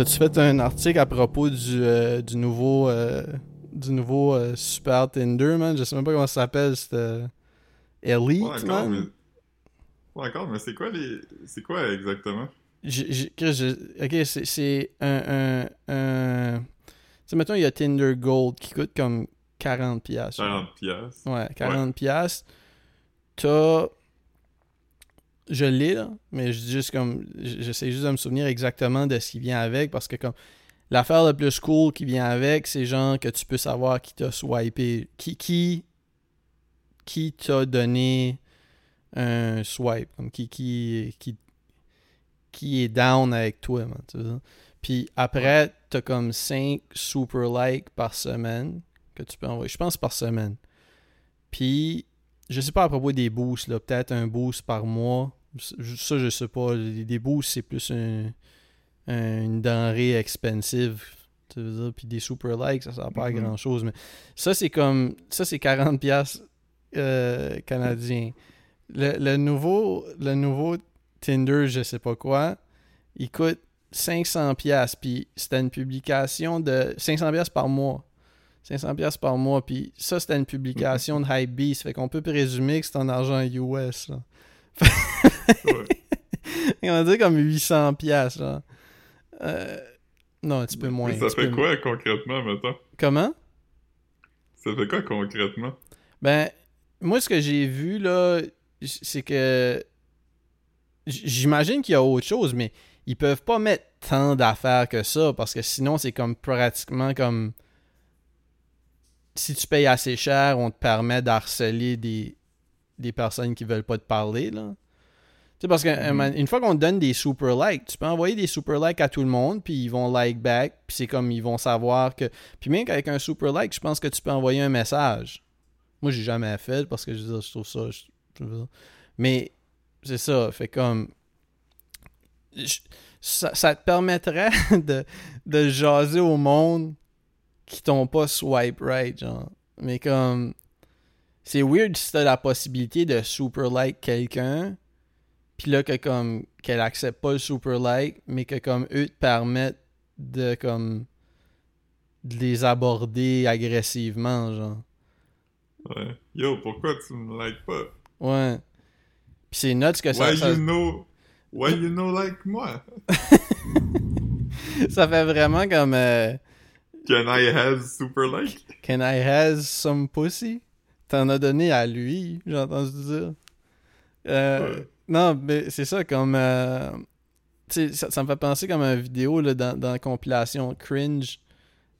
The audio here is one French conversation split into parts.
T'as-tu fait un article à propos du, euh, du nouveau euh, du nouveau euh, Super Tinder, man? Je sais même pas comment ça s'appelle, c'était Elite, Ouais, encore, man? mais... Ouais, encore, mais c'est quoi les... C'est quoi exactement? Chris, je- ok, c'est- c'est un. un, un... Tu sais, mettons, il y a Tinder Gold qui coûte comme 40$. piastres, 40 piastres. Ouais, 40$. piastres. T'as. Je l'ai, là, mais je juste comme. J'essaie juste de me souvenir exactement de ce qui vient avec parce que, comme. L'affaire la plus cool qui vient avec, c'est genre que tu peux savoir qui t'a swipé. Qui. Qui, qui t'a donné un swipe. Qui. Qui. Qui, qui est down avec toi, man. Puis après, t'as comme 5 super likes par semaine que tu peux envoyer. Je pense par semaine. Puis, je sais pas à propos des boosts, là. Peut-être un boost par mois. Ça, je sais pas. Les- Des boosts, c'est plus un- un- une denrée expensive. Tu veux dire. Puis des super likes, ça sert pas à Mhm. grand chose. Mais ça, c'est comme. Ça, c'est 40$ piastres, euh, canadiens. Le, le nouveau, le nouveau Tinder, je sais pas quoi, il coûte 500$. piastres, Puis c'était une publication de 500$ piastres par mois. 500$ piastres par mois. Puis ça, c'était une publication de Hypebeast. Fait qu'on peut présumer que c'est en argent US. Là. On va dire comme 800$. piastres, Genre. Euh, non, un petit peu moins. Ça fait quoi concrètement, mettons? Comment? Ça fait quoi concrètement? Ben, moi, ce que j'ai vu, là, c'est que. J'imagine qu'il y a autre chose, mais ils peuvent pas mettre tant d'affaires que ça, parce que sinon, c'est comme pratiquement comme. Si tu payes assez cher, on te permet d'harceler des, des personnes qui veulent pas te parler, là. Tu sais, parce qu'une fois qu'on te donne des super likes, tu peux envoyer des super likes à tout le monde, puis ils vont like back, puis c'est comme ils vont savoir que. Puis même qu'avec un super like, je pense que tu peux envoyer un message. Moi, j'ai jamais fait parce que je, veux dire, je trouve ça. je- je veux dire. Mais c'est ça, fait comme. je- ça, ça te permettrait de, de jaser au monde qui t'ont pas swipe right, genre. Mais comme. C'est weird si t'as la possibilité de super like quelqu'un, puis là que comme qu'elle accepte pas le super like, mais que comme eux te permettent de comme de les aborder agressivement, genre. Ouais. Yo, pourquoi tu me likes pas? Ouais. Puis c'est nuts que ça, Why ça, you know... Why you know like moi? ça fait vraiment comme euh, Can I have super like? Can I has some pussy? T'en as donné à lui, j'ai entendu dire. Euh, Ouais. Non, mais c'est ça, comme. euh, ça, ça me fait penser comme une vidéo là, dans, dans la compilation Cringe.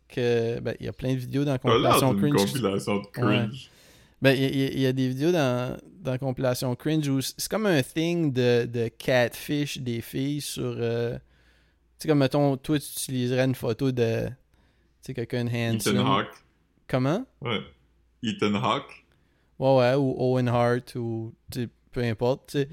Que. Ben, il y a plein de vidéos dans la compilation Cringe. compilation de cringe. Ben, il y, a- il y a des vidéos dans, dans la compilation Cringe où c'est comme un thing de, de catfish des filles sur. euh, tu sais, comme mettons, toi, tu utiliserais une photo de. Tu sais, quelqu'un handsome. Ethan Hawke. Comment? Ouais. Ethan Hawke. Ouais, ouais, ou Owen Hart, ou peu importe, tu sais,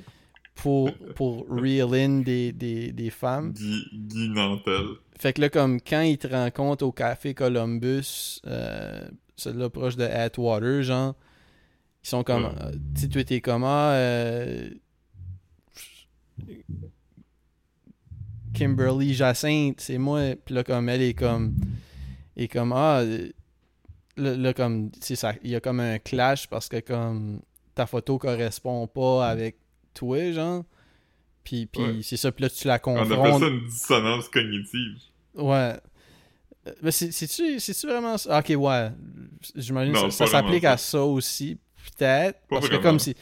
pour, pour reel in des, des, des femmes. Guy, Guy Nantel. Fait que là, comme quand ils te rencontrent au Café Columbus, euh, celui-là proche de Atwater, genre, ils sont comme, Ouais. euh, tu sais, toi, t'es comme, ah, euh, Kimberly Jacinthe, c'est moi. Puis là, comme elle est comme, est comme, ah, là, là, comme, il y a comme un clash parce que, comme, ta photo correspond pas avec toi, genre. Puis, puis Ouais. c'est ça, puis là, tu la On appelle confrontes. ça une dissonance cognitive. Ouais. Euh, Mais c'est- c'est-tu vraiment ça? Ok, ouais. J'imagine que ça, s'applique à ça aussi, peut-être. Parce que comme si.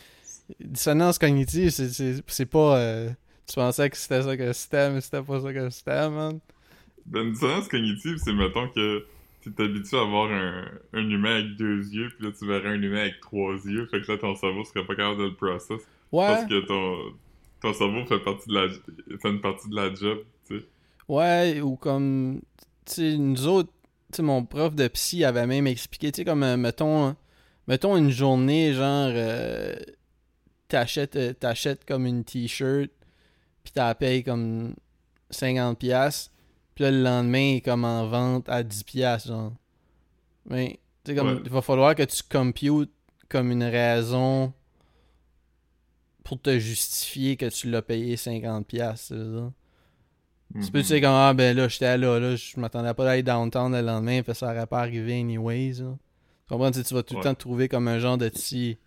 Dissonance cognitive, c'est- c'est c'est pas. euh, tu pensais que c'était ça que c'était, mais c'était pas ça que c'était, man. Ben, une dissonance cognitive, c'est mettons que t'es habitué à voir un, un humain avec deux yeux, puis là tu verrais un humain avec trois yeux, fait que là ton cerveau serait pas capable de le process. Ouais. Parce que ton, ton cerveau fait partie de la fait une partie de la job, tu sais. Ouais, ou comme. Tu sais, nous autres, tu sais, mon prof de psy avait même expliqué, tu sais, comme, euh, mettons, mettons une journée, genre, euh, t'achètes, euh, t'achètes comme une t-shirt, puis t'as payé comme 50$, piastres, puis là, le lendemain, il est comme en vente à 10$, piastres, genre. Mais, tu sais, comme, Ouais. il va falloir que tu computes comme une raison pour te justifier que tu l'as payé 50$, piastres, tu peux, tu sais, comme, ah, ben là, j'étais là, là, je m'attendais pas d'aller downtown le lendemain, fait ça aurait pas arrivé anyways, là. Tu comprends? Tu sais, tu vas tout le temps te trouver comme un genre de petit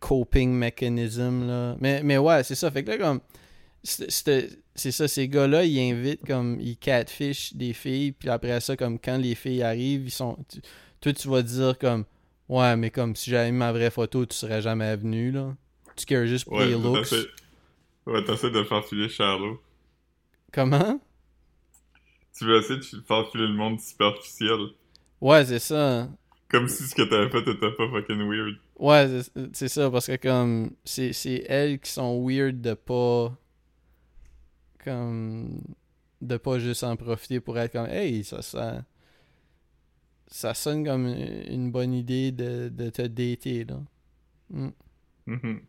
coping mechanism, là. Mais, mais ouais, c'est ça. Fait que là, comme, c'est ça, ces gars-là, ils invitent, comme, ils catfish des filles, puis après ça, comme, quand les filles arrivent, ils sont... tu- toi, tu vas dire, comme, ouais, mais comme, si j'avais mis ma vraie photo, tu serais jamais venu, là. Tu cares juste pour Ouais, les looks. Ouais, t'essaies de faire filer Charlot. Comment? Tu veux essayer de faire filer le monde superficiel. Ouais, c'est ça. Comme si ce que t'avais fait était pas fucking weird. Ouais, c'est- ça, parce que comme c'est elles qui sont weird de pas comme de pas juste en profiter pour être comme hey, ça ça ça sonne comme une bonne idée de, de te dater là. Mm. Mhm. Mm.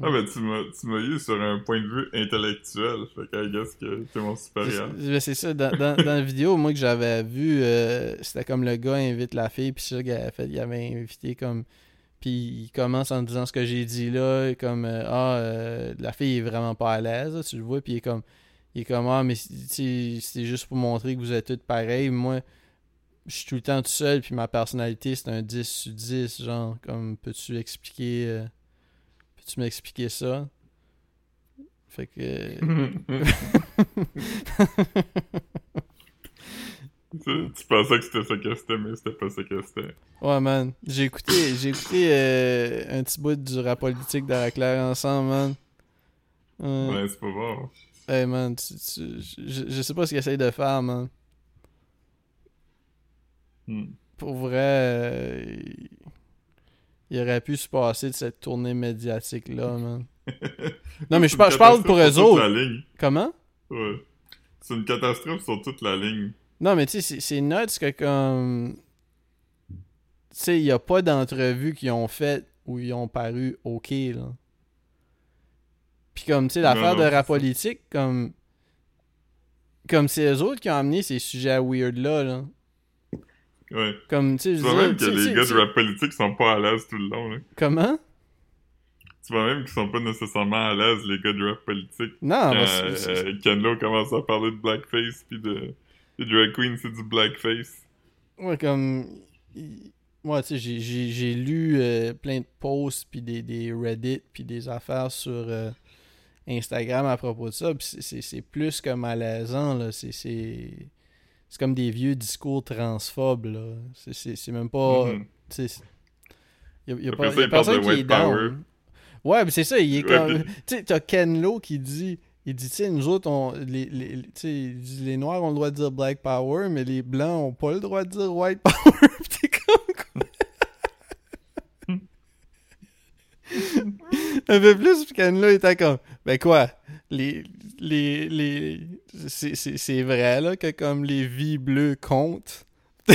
Ah ben tu m'as eu sur un point de vue intellectuel, fait que I guess que t'es mon supérieur. C'est ben, ça, dans, dans, la vidéo, moi, que j'avais vu, euh, c'était comme le gars invite la fille, puis ça il avait invité comme... Puis il commence en disant ce que j'ai dit là, comme euh, Ah, euh, la fille est vraiment pas à l'aise, tu le vois, puis il est comme... Il est comme Ah, mais c'est- juste pour montrer que vous êtes toutes pareilles. Moi, je suis tout le temps tout seul, puis ma personnalité, c'est un 10 sur 10, genre, comme, peux-tu expliquer... peux-tu m'expliquer ça? Fait que... tu, tu pensais que c'était ça que c'était, mais c'était pas ça que c'était. Ouais, man. J'ai écouté, j'ai écouté euh, un petit bout du rap politique de la Claire ensemble, man. Euh, Ouais, c'est pas bon. Hey, man, tu- tu- je, je sais pas ce qu'il essaye de faire, man. Hmm. Pour vrai, euh, il- aurait pu se passer de cette tournée médiatique-là, man. Non, mais je par- parle pour eux autres. Comment? Ouais. C'est une catastrophe sur toute la ligne. Non, mais tu sais, c'est- nuts que comme. Tu sais, il n'y a pas d'entrevue qu'ils ont fait où ils ont paru OK, là. Puis comme, tu sais, l'affaire de rap politique, comme. Comme c'est eux autres qui ont amené ces sujets weird-là, là. Ouais. Comme, tu sais, je même que les gars de rap politique sont pas à l'aise tout le long, là. Comment? Tu vois même qu'ils sont pas nécessairement à l'aise, les gars de rap politique. Non, Quand bah, euh, Ken Lo commence à parler de blackface, pis de... Les drag queens, c'est du blackface. Ouais, comme. Moi, tu sais, j'ai- j'ai j'ai lu euh, plein de posts, puis des, des Reddit, puis des affaires sur euh, Instagram à propos de ça, puis c'est- c'est c'est plus que malaisant, là. C'est- C'est comme des vieux discours transphobes, là. C'est- même pas. Mhm. tu sais, Y a, y a pas, y a il personne qui est down. Ouais, mais c'est ça, il est Ouais, comme. puis- Tu sais, t'as Ken Lo qui dit. Il dit, tu sais, nous autres, on, les, les, il dit, les Noirs ont le droit de dire Black Power, mais les Blancs ont pas le droit de dire White Power. T'es comme quoi? Un peu plus, puis Ken Lo était comme, ben quoi, les, les, les, c'est, c'est, c'est vrai, là, que comme les vies bleues comptent.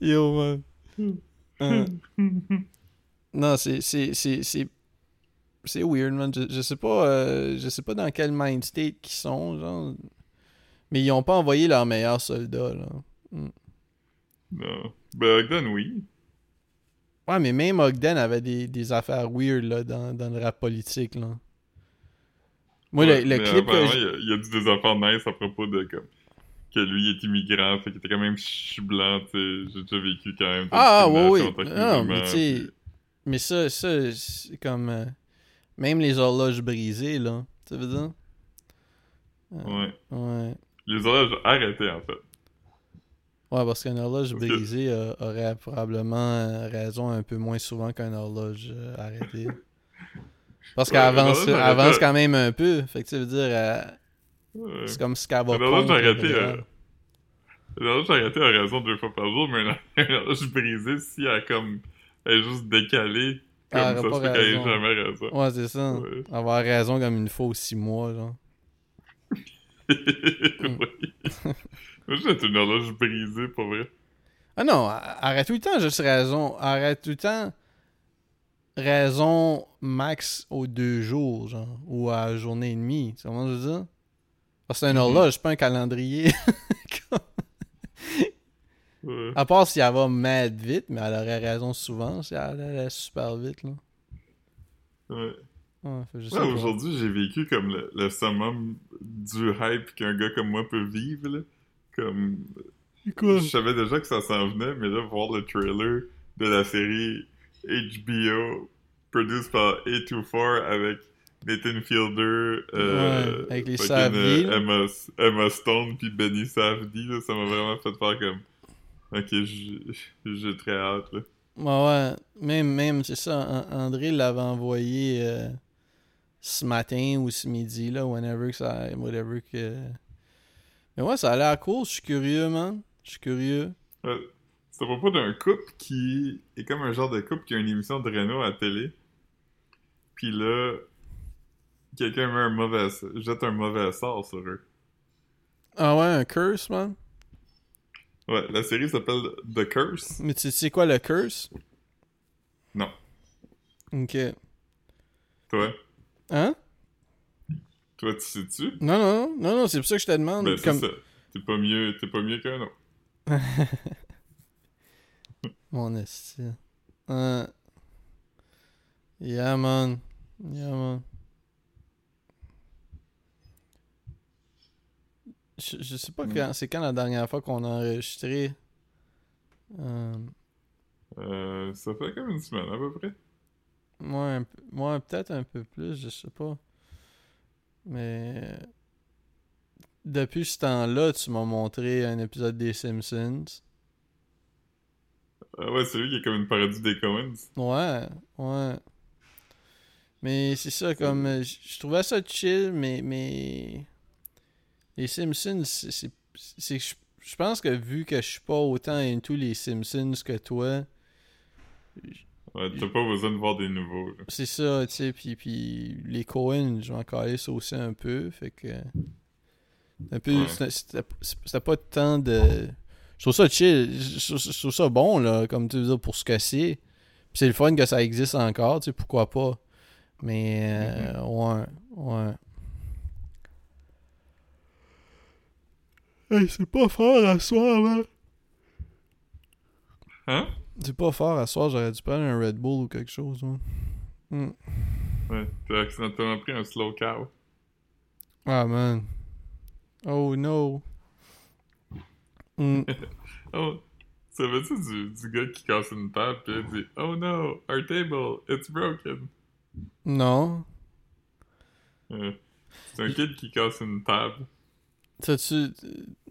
Yo, man. Euh, non, c'est c'est c'est c'est c'est weird, man. Je, je sais pas euh, je sais pas dans quel mind state qu'ils sont, genre. Mais ils ont pas envoyé leurs meilleurs soldats, là. Non. Ben, Ogden, oui. Ouais, mais même Ogden avait des, des affaires weird, là, dans, dans le rap politique, là. Moi, Ouais, le, clip que il y a- dit des affaires nice à propos de comme que lui il est immigrant, fait qu'il était quand même je suis blanc, tu sais, j'ai déjà vécu quand même. Ah, ouais, oui. que Non, mais musulman, tu sais. puis- Mais ça, ça c'est comme. euh, même les horloges brisées, là. Tu veux dire? Euh, Ouais. Ouais. Les horloges arrêtés en fait. Ouais, parce qu'une horloge brisée euh, aurait probablement euh, raison un peu moins souvent qu'une horloge euh, arrêtée. Parce Ouais, qu'elle avance, horloge avance quand même un peu. Fait que ça veut dire, euh, Ouais. c'est comme si qu'elle va Une horloge contre le arrêtée, bras. une horloge arrêtée a raison deux fois par jour, mais une- horloge brisée, si elle comme elle est juste décalée, comme elle ça se fait qu'elle ait jamais raison. Ouais, c'est ça. Ouais. Avoir raison comme une fois aux six mois, genre. oui. Moi, j'ai une horloge brisée, pour vrai. Ah non, arrête tout le temps, juste raison. Arrête tout le temps. Raison max aux deux jours, genre. Ou à journée et demie. Tu ce que je veux dire? Parce que c'est une Mhm. horloge, c'est pas un calendrier. Ouais. À part si elle va mad vite, mais elle aurait raison souvent si elle allait super vite, là. Ouais. Ouais, sais aujourd'hui, j'ai vécu comme le, le summum du hype qu'un gars comme moi peut vivre, là. Comme... Je savais déjà que ça s'en venait, mais là, voir le trailer de la série HBO produced par A24 avec Nathan Fielder, euh, Ouais, avec les fucking, euh. Emma, Emma Stone puis Benny Safdie, là, ça m'a vraiment fait faire comme... Ok, j'ai très hâte, là. Ouais, ouais. Même, même c'est ça. An- André l'avait envoyé euh, ce matin ou ce midi, là, whenever que ça. Whatever que. Mais ouais, ça a l'air cool. Je suis curieux, man. Je suis curieux. Ouais. C'est à propos d'un couple qui est comme un genre de couple qui a une émission de Renault à la télé. Puis là, quelqu'un met un mauvais, jette un mauvais sort sur eux. Ah ouais, un curse, man? Ouais, la série s'appelle The Curse. Mais tu sais quoi le curse? Non. Ok. Toi, Hein? Toi, tu sais-tu? Non, non, non, non, c'est pour ça que je te demande. Ben, comme... ça. T'es pas mieux, t'es pas mieux qu'un autre. Mon esti. Euh... Yeah, man. Yeah, man. Je, je sais pas Mm. quand, c'est quand la dernière fois qu'on a enregistré. Euh, Euh, ça fait comme une semaine à peu près. moi, peu- moi, peut-être un peu plus, je sais pas. Mais depuis ce temps-là, tu m'as montré un épisode des Simpsons. Ah ouais, c'est lui qui est comme une parodie des Coens. Ouais, ouais. Mais c'est ça, comme. euh, Je trouvais ça chill, mais. mais... Les Simpsons, c'est. je pense que vu que je suis pas autant into les Simpsons que toi, Ouais, t'as pas besoin de voir des nouveaux. c'est ça, tu sais. Puis, puis les Cohen, je m'en calisse aussi un peu. Fait que. Un peu. Ouais. C'était pas tant de. Je trouve ça chill. Je je- je trouve ça bon, là, comme tu veux dire, pour ce que c'est. Puis c'est le fun que ça existe encore, tu sais, pourquoi pas. Mais, euh, ouais, ouais. Hey, c'est pas fort à soir, là. Hein? C'est pas fort à soir, j'aurais dû prendre un Red Bull ou quelque chose, man. Hmm. Ouais, t'as accidentellement pris un slow cow. Ah, man. Oh, no. Hmm. Oh, savais-tu du, du gars qui casse une table pis il dit Oh no, our table, it's broken. Non. C'est un kid qui casse une table. Ça, tu,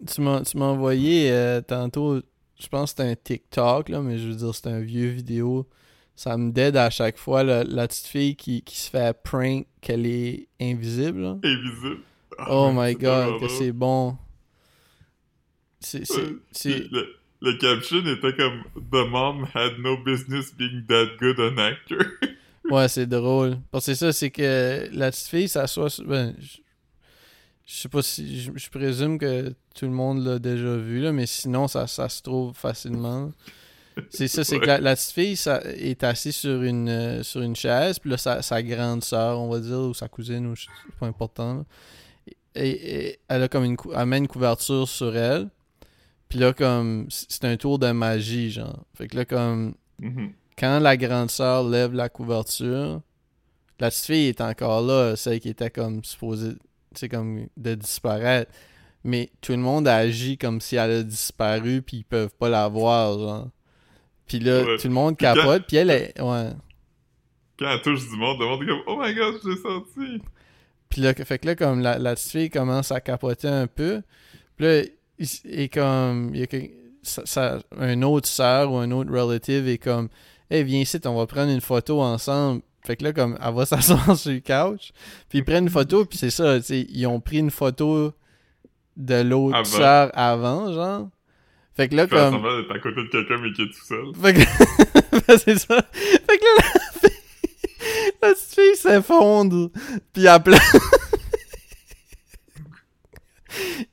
tu m'as envoyé euh, tantôt, je pense que c'était un TikTok, là, mais je veux dire, c'est un vieux vidéo. Ça me dead à chaque fois, la, la petite fille qui, qui se fait prank qu'elle est invisible. là. Invisible. Ah, Oh my c'est god, que drôle. c'est bon. C'est. c'est- c'est- Le, le caption était comme The mom had no business being that good an actor. Ouais, c'est drôle. Parce que c'est ça, c'est que la petite fille s'assoit. Ben, je, je sais pas si... Je, je présume que tout le monde l'a déjà vu, là, mais sinon, ça, ça se trouve facilement. C'est ça, c'est que la, la petite fille ça, est assise sur une, euh, sur une chaise, puis là, sa, sa grande sœur, on va dire, ou sa cousine, ou pas important, là. Et, et elle a comme une... cou- Elle met une couverture sur elle, puis là, comme... C'est un tour de magie, genre. Fait que là, comme Mhm. quand la grande sœur lève la couverture, la petite fille est encore là, celle qui était comme supposée, sais, comme de disparaître. Mais tout le monde agit comme si elle a disparu, puis ils peuvent pas la voir, genre. Puis là, Ouais. tout le monde Puis capote, puis elle est... Ouais. Quand elle touche du monde, le monde est comme Oh my god, je l'ai senti. Puis là, fait que là, comme la, la petite fille commence à capoter un peu, puis là, il, est comme... Il y a que- sa- un autre sœur ou un autre relative est comme... Hey, viens ici, on va prendre une photo ensemble. Fait que là, comme, elle va s'asseoir sur le couch, puis ils prennent une photo, puis c'est ça, tu sais, ils ont pris une photo de l'autre Avant. sœur avant, genre. Fait que là, comme... d'être à côté de quelqu'un mais qui est tout seul. Fait que... c'est ça. Fait que là, la fille... La petite fille s'effondre. Puis elle pleure.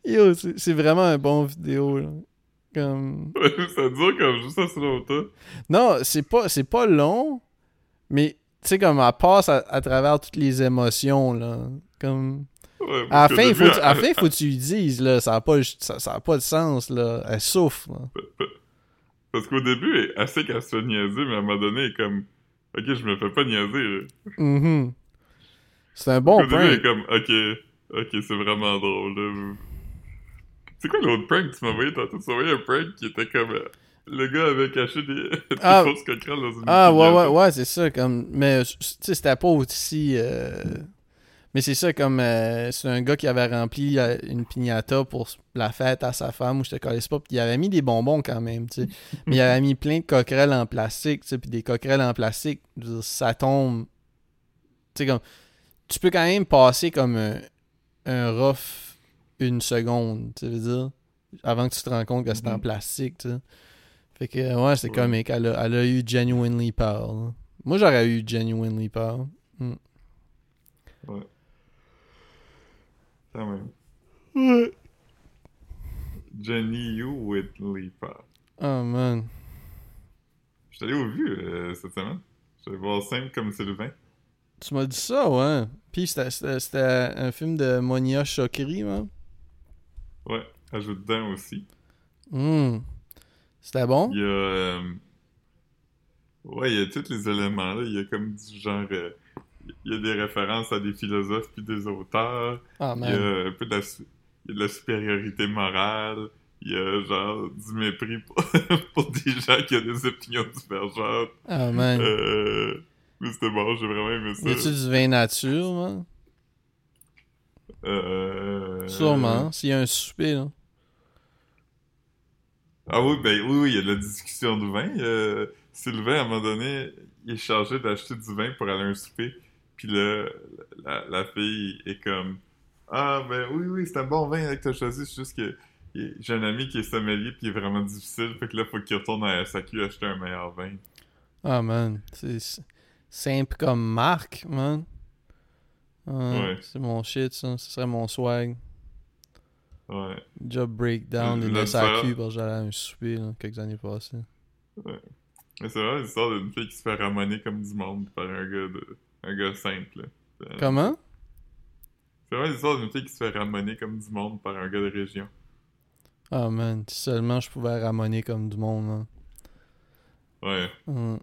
Yo, c'est c'est vraiment un bon vidéo, là. Comme... ça dure comme juste assez longtemps. Non, c'est pas, c'est pas long, mais tu sais, comme elle passe à, à travers toutes les émotions, là. Comme... Ouais, À la fin, il faut, début, à fin, faut que tu lui dises, là, ça a pas, ça, ça a pas de sens, là. Elle souffre, là. Parce qu'au début, elle, elle sait qu'elle se fait niaiser, mais à un moment donné, elle est comme, ok, je me fais pas niaiser, là. Mhm. C'est un bon Au début, elle est prank. comme, ok, ok, c'est vraiment drôle, là. C'est quoi l'autre prank que tu m'as envoyé tantôt? Tu m'as envoyé un prank qui était comme, euh, le gars avait caché des, des Ah. fausses coquerelles dans une Ah, ouais, ouais, ouais, c'est ça. Comme... Mais, tu sais, c'était pas aussi. euh, Mais c'est ça, comme. euh, C'est un gars qui avait rempli euh, une piñata pour la fête à sa femme, ou je te connaissais pas, puis il avait mis des bonbons quand même, tu sais. Mais il avait mis plein de coquerelles en plastique, tu sais, puis des coquerelles en plastique, dire, ça tombe. Tu sais, comme. Tu peux quand même passer comme un, un rough une seconde, tu veux dire, avant que tu te rends compte que c'est en Mhm. plastique, tu sais. Fait que, ouais, c'est Ouais. comique. Elle a, elle a eu genuinely là. Moi, j'aurais eu genuinely peur. Quand même. Jenny You with Lipa. Oh, man. Je suis allé au vu euh, cette semaine. Je allé voir Simple comme Sylvain. Tu m'as dit ça, ouais. Puis c'était- un film de Monia Chokri, man. Ouais, ajoute dedans aussi. Hmm. C'était bon? Il y a. euh, Ouais, il y a tous les éléments là. Il y a comme du genre. euh, Il y a des références à des philosophes puis des auteurs. Ah, Il y a un peu de la, su- il y a de la supériorité morale. Il y a genre du mépris pour, pour des gens qui ont des opinions divergentes. Ah, man. Euh, mais c'était bon, j'ai vraiment aimé ça. Y a-tu du vin nature, man? Euh... Sûrement. S'il y a un souper, là. Ah oui, ben oui, oui, il y a de la discussion de vin. Euh, Sylvain, à un moment donné, il est chargé d'acheter du vin pour aller à un souper. Puis là, la, la fille est comme Ah, ben oui, oui, c'est un bon vin que t'as choisi. C'est juste que j'ai un ami qui est sommelier puis il est vraiment difficile. Fait que là, faut qu'il retourne à la SAQ acheter un meilleur vin. Ah, man. C'est c'est simple comme marque, man. Ah, Ouais. C'est mon shit, ça. Ce serait mon swag. Ouais. Job breakdown le SAQ différent- parce que j'allais à un souper, là, quelques années passées. Mais c'est vraiment l'histoire d'une fille qui se fait ramoner comme du monde par un gars de. un gars simple. là. Euh, Comment? C'est vraiment l'histoire d'une fille qui se fait ramoner comme du monde par un gars de région. Ah, man. Si seulement je pouvais ramoner comme du monde, man. Ouais. Hum.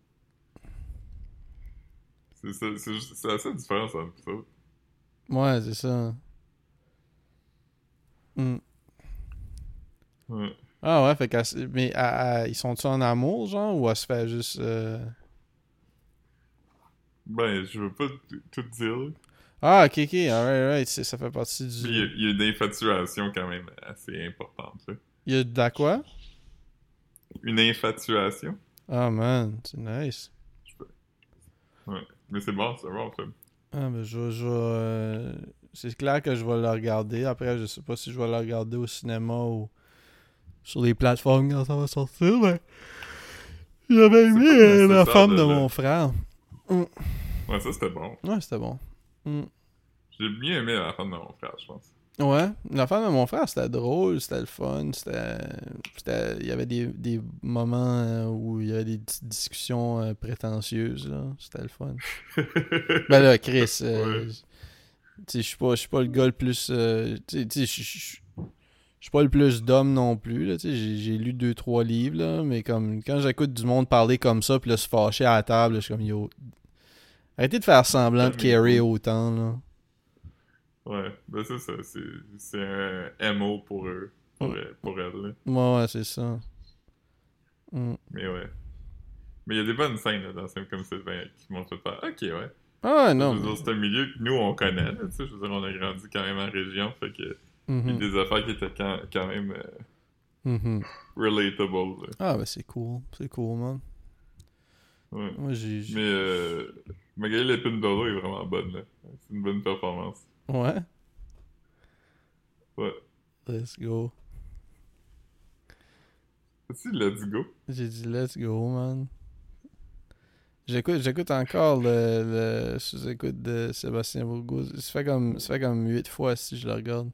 C'est différence entre ça. Ouais, c'est ça. Ouais. Ah ouais, fait mais elle- elle- ils sont-ils en amour, genre, ou elle se fait juste... euh, Ben, je veux pas tout dire. Ah, ok, ok, alright, c'est- ça fait partie Mais Il y a, du... il y a une infatuation quand même assez importante. là. Il y a de la quoi? Une infatuation. Ah, man, c'est nice. Mais c'est bon, c'est bon, film. Ah, ben, je, je euh, C'est clair que je vais le regarder. Après, je sais pas si je vais le regarder au cinéma ou sur les plateformes quand ça va sortir, mais... J'avais aimé euh, la femme de le- mon frère. Ouais, ça c'était bon. Ouais, c'était bon. Mm. J'ai bien aimé la femme de mon frère, je pense. Ouais, la femme de mon frère, c'était drôle, c'était le fun, c'était... Il y avait des, des moments euh, où il y avait des petites discussions euh, prétentieuses, là. C'était le fun. Ben là, Chris, euh, Ouais. Je suis pas, pas le gars le plus... euh, je suis pas le plus d'homme non plus, j'ai lu deux, trois livres, là, mais comme, quand j'écoute du monde parler comme ça, puis là, se fâcher à la table, je suis comme, yo... Arrêtez de faire semblant de carry autant, là. Ouais, ben c'est ça, c'est un MO pour eux, pour, elle- pour elle, là. Ouais, ouais, c'est ça. Mm. Mais ouais. Mais il y a des bonnes scènes là, dans Sim comme Sylvain qui m'ont fait faire Ok, ouais. Ah, non. c'est un milieu que nous on connaît, là, tu sais. Je veux dire, on a grandi quand même en région, fait que il y a des affaires qui étaient quand, quand même euh, Mhm. relatable. là. Ah, ben c'est cool. C'est cool, man. Ouais. Moi, j'ai. Mais euh, Magali Lépine d'Oro est vraiment bonne, là. C'est une bonne performance. Ouais? Ouais. Let's go. Tu Let's Go? J'ai dit let's go, man. J'écoute, j'écoute encore le, le sous-écoute de Sébastien Bourgault. Ça fait comme, ça fait comme 8 fois si je le regarde.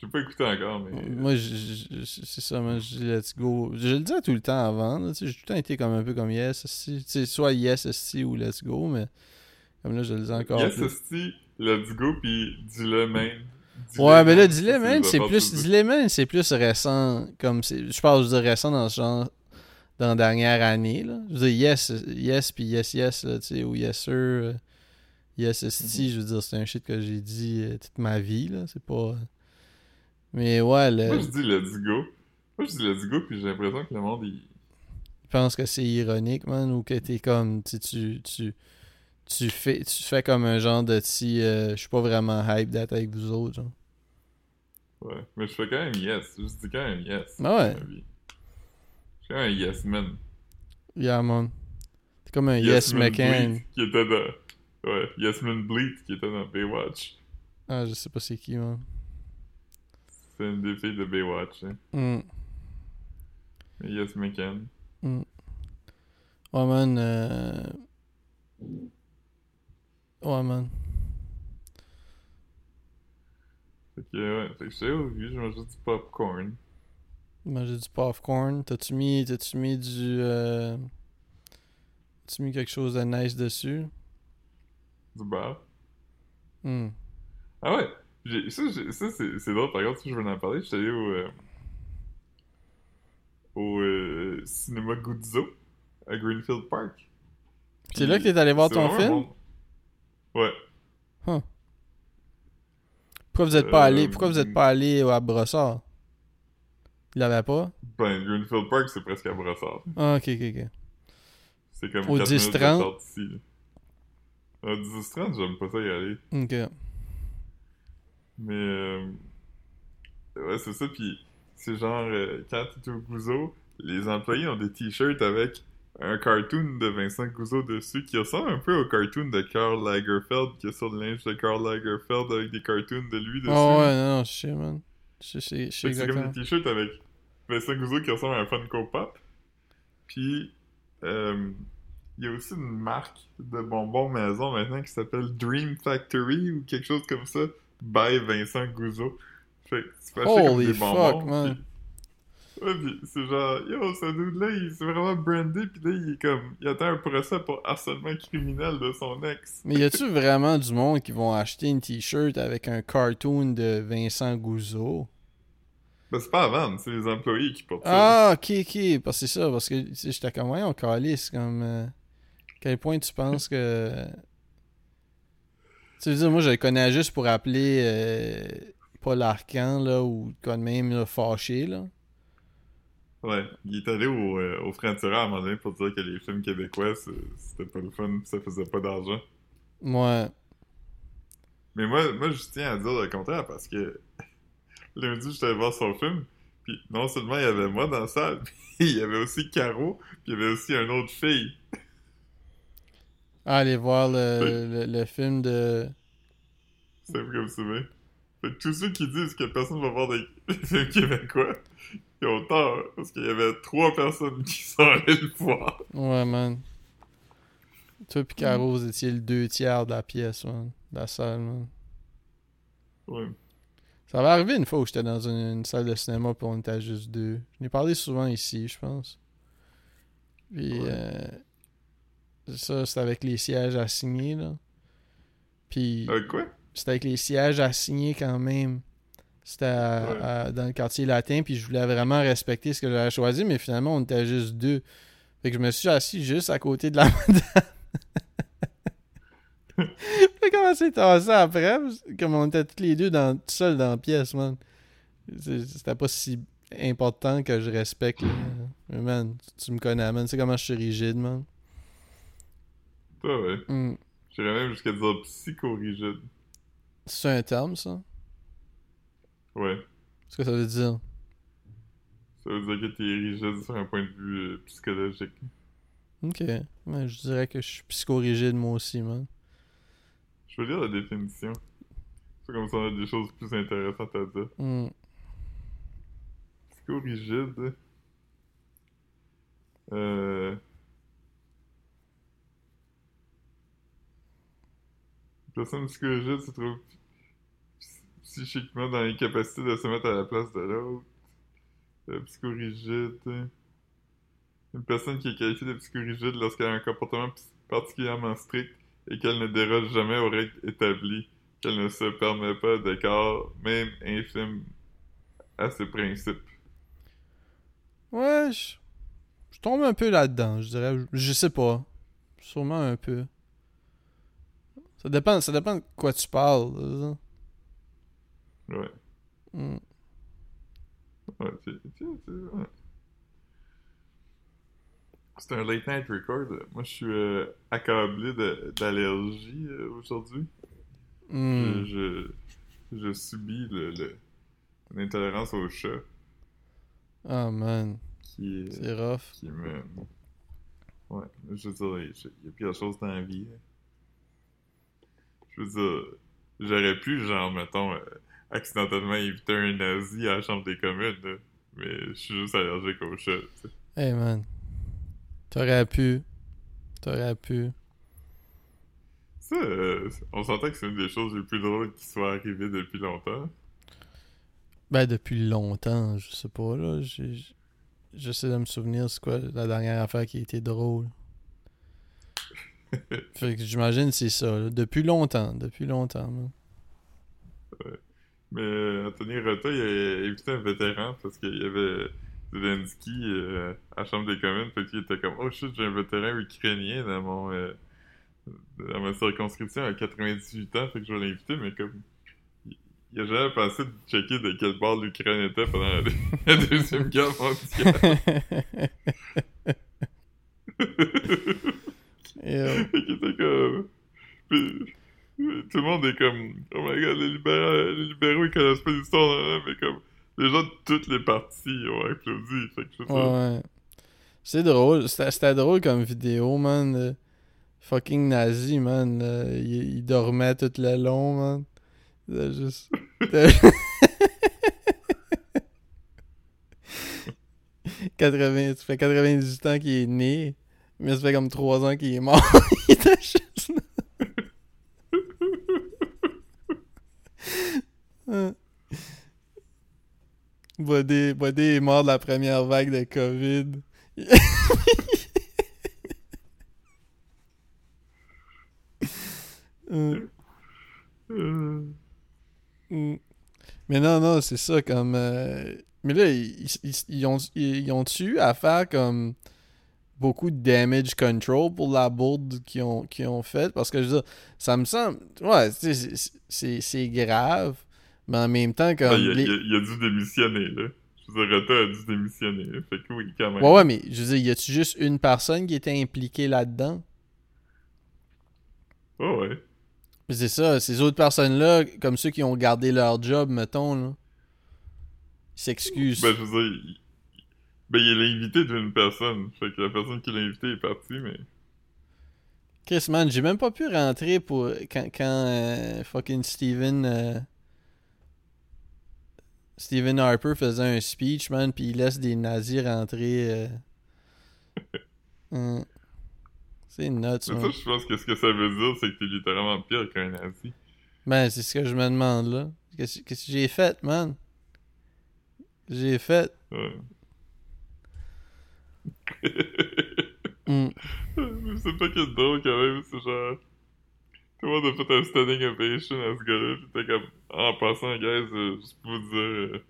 J'ai pas écouté encore, mais... Moi, j- j- c'est ça, man. Je dis let's go. Je le disais tout le temps avant. là, J'ai tout le temps été comme un peu comme yes, si. Soit yes, si ou let's go, mais comme là, je le dis encore. Yes, esti, Let's Go, pis dis-le même. Ouais, mais là, même. dis-le, des c'est plus, dis-le, man, c'est plus récent, comme, je parle, dis récent dans ce genre, dans la dernière année. Là. Je veux dire, yes, yes, puis yes, yes, là, tu sais, ou yes, sir, euh, yes, esti, je veux dire, c'est un shit que j'ai dit euh, toute ma vie, là, c'est pas... Mais ouais, le... Moi, je dis let's go. Moi, je dis let's go, puis j'ai l'impression que le monde, il... Je pense que c'est ironique, man, ou que t'es comme, tu, tu, tu, tu fais, tu fais comme un genre de petit, euh, je suis pas vraiment hype d'être avec vous autres, genre. Ouais, mais je fais quand même yes. Je dis quand même yes. Ah ouais. Même un yes man. Yeah, man. T'es comme un yes, McCann. Bleed qui était dans... Ouais, Yes Man Bleed qui était dans Baywatch. Ah, je sais pas c'est qui, man. C'est une des filles de Baywatch. Hein. Mais Yes McCann. Mm. Ouais, man. euh, Ouais, man. Fait que, ouais, fait que au vu, je mangeais du popcorn. Manger du popcorn. T'as-tu mis, t'as-tu mis du. Euh... T'as-tu mis quelque chose de nice dessus? Du beurre. Hmm. Ah ouais! J'ai- Ça, j'ai- ça c'est c'est drôle, par contre, si je veux en parler, j'étais allé au... euh, au euh, cinéma Guzzo à Greenfield Park. C'est là que t'es allé voir ton film? bon. Ouais. Pourquoi vous êtes pas allé, pourquoi vous êtes pas allé à Brossard? Il l'avait pas? Ben, Greenfield Park, c'est presque à Brossard. Ah, ok, ok, ok. C'est comme Au 4 minutes de 10-30? sortie, là. Au 10-30, j'aime pas ça y aller. Ok. Mais euh, ouais, c'est ça. Puis c'est genre euh, quand t'es au Gouzeau, les employés ont des t-shirts avec un cartoon de Vincent Gouzeau dessus qui ressemble un peu au cartoon de Karl Lagerfeld qui est sur le linge de Karl Lagerfeld avec des cartoons de lui dessus. Ah ouais, non, non, je sais, man. Je sais, je sais que c'est comme exactement. des t-shirts avec Vincent Gouzeau qui ressemble à un Funko Pop. Puis euh, il y a aussi une marque de bonbons maison maintenant qui s'appelle Dream Factory ou quelque chose comme ça by Vincent Gouzeau. Fait que tu peux acheter comme Holy des bonbons. fuck, man. puis- Ouais, pis c'est genre, yo, ce dude-là, il s'est vraiment brandé, pis là, il est comme, il attend un procès pour harcèlement criminel de son ex. Mais y a-tu vraiment du monde qui vont acheter une t-shirt avec un cartoon de Vincent Gouzeau? Ben, c'est pas à vendre, c'est les employés qui portent ça. Ah, ok, ok. Parce que c'est ça, parce que j'étais comme, on calisse, comme. euh, quel point tu penses que. Tu veux dire, moi, je le connais juste pour appeler euh, Paul Arcan, là, ou quoi de même, là, fâché, là. Ouais, il est allé au, euh, au Franc-Tireur à un moment donné pour dire que les films québécois, c'était pas le fun, pis ça faisait pas d'argent. Ouais. Mais moi, moi, je tiens à dire le contraire parce que lundi, j'étais allé voir son film, puis non seulement il y avait moi dans la salle, puis il y avait aussi Caro, puis il y avait aussi une autre fille. Ah, Allez voir le, le film de. C'est comme ça, mais. Fait que tous ceux qui disent que personne va voir des films québécois, ils ont tort, parce qu'il y avait trois personnes qui sont allées le voir. Ouais, man. Toi pis Caro, vous étiez le deux tiers de la pièce, man. De la salle, man. Ouais. Ça va arriver une fois où j'étais dans une, une salle de cinéma puis on était à juste deux. Je n'ai parlé souvent ici, je pense. Puis, Ouais. euh, ça, c'était avec les sièges assignés, là. Puis, Euh, quoi? c'était avec les sièges assignés quand même. C'était Ouais. dans le quartier latin, puis je voulais vraiment respecter ce que j'avais choisi, mais finalement, on était juste deux. Fait que je me suis assis juste à côté de la madame. Fait comment c'est tassé après? Comme on était tous les deux dans, tout seuls dans la pièce, man. C'était pas si important que je respecte. là. Mais man, tu me connais, man. Tu sais comment je suis rigide, man. Toi, ouais. Hmm. J'irais même jusqu'à dire psychorigide. C'est un terme, ça? Ouais. Qu'est-ce que ça veut dire? Ça veut dire que t'es rigide sur un point de vue euh, psychologique. Ok. Ouais, je dirais que je suis psychorigide, moi aussi, man. Je veux lire la définition. C'est comme ça on a des choses plus intéressantes à dire. Hmm. Psychorigide. Euh. Une personne psychorigide se trouve psy- psychiquement dans l'incapacité de se mettre à la place de l'autre. Euh, psychorigide. Une personne qui est qualifiée de psychorigide lorsqu'elle a un comportement particulièrement strict et qu'elle ne déroge jamais aux règles établies, qu'elle ne se permet pas d'écart, même infime, à ses principes. Ouais, je... Je tombe un peu là-dedans, je dirais. Je sais pas. Sûrement un peu. Ça dépend, ça dépend de quoi tu parles. là. Ouais. Mm. Ouais, c'est... c'est- c'est- ouais. C'est un late night record. Moi, je suis euh, accablé d'allergies euh, aujourd'hui. Mm. Je, je, je subis le, le- intolérance au chat Ah man, qui est... c'est rough. qui me... Ouais, je veux dire, il y a pire chose dans la vie. Je veux dire, j'aurais pu, genre, mettons, euh, accidentellement inviter un nazi à la chambre des communes, là. mais je suis juste allergique au chat. Hey man, t'aurais pu. T'aurais pu. Ça, euh, on s'entend que c'est une des choses les plus drôles qui soit arrivées depuis longtemps. Ben depuis longtemps, je sais pas là. J'essaie de me souvenir c'est quoi la dernière affaire qui a été drôle. fait que j'imagine que c'est ça. là. Depuis longtemps, depuis longtemps. man. Mais euh, Anthony Rota, il a invité un vétéran parce qu'il y avait Zelensky euh, à la Chambre des communes, fait qu'il était comme « Oh shit, j'ai un vétéran ukrainien dans mon... euh, dans ma circonscription à 98 ans, fait que je vais l'inviter, mais comme... il- a jamais pensé de checker de quel bord l'Ukraine était pendant la, la Deuxième Guerre mondiale. Fait qu'il était comme... Puis, tout le monde est comme Oh my god, les libéraux, les libéraux ils connaissent pas l'histoire, mais comme les gens de toutes les parties ont applaudi. Fait que. Ouais. C'est drôle. C'était drôle comme vidéo, man. euh, fucking nazi, man. euh, il, il dormait tout le long, man. C'était juste. c'était- 80, ça fait 98 ans qu'il est né, mais ça fait comme 3 ans qu'il est mort. il était juste là. Bodé, Bodé est mort de la première vague de COVID. Euh, Euh, mm. Mais non, non, c'est ça, comme... euh, Mais là, ils, ils, ils ont, ils ont eu à faire comme beaucoup de damage control pour la bourde qu'ils ont, qu'ils ont faite? Parce que, je veux dire, ça me semble... Ouais, c'est grave, mais en même temps, comme... ben, il, a, les- il a- il a dû démissionner, là. Je veux dire, Rota a dû démissionner. là. Fait que oui, quand même. Ouais, ouais, mais je veux dire, y a-tu juste une personne qui était impliquée là-dedans? Oh, ouais. Mais c'est ça, ces autres personnes-là, comme ceux qui ont gardé leur job, mettons, là, ils s'excusent. Ben, je veux dire, il... ben, il est l'invité d'une personne. Fait que la personne qui l'a invité est partie, mais. Chris, man, j'ai même pas pu rentrer pour quand, quand euh, fucking Steven euh, Stephen Harper faisait un speech, man, puis il laisse des nazis rentrer. euh. Hum. C'est nuts, ça, man. je pense que ce que ça veut dire, c'est que t'es littéralement pire qu'un nazi. Ben, c'est ce que je me demande, là. Qu'est-ce que j'ai fait, man? J'ai fait. Ouais. Mais c'est pas que drôle quand même, c'est genre. Tout le monde a fait un standing ovation à ce gars-là, pis t'es comme. En passant, guys, euh, juste pour vous dire. euh,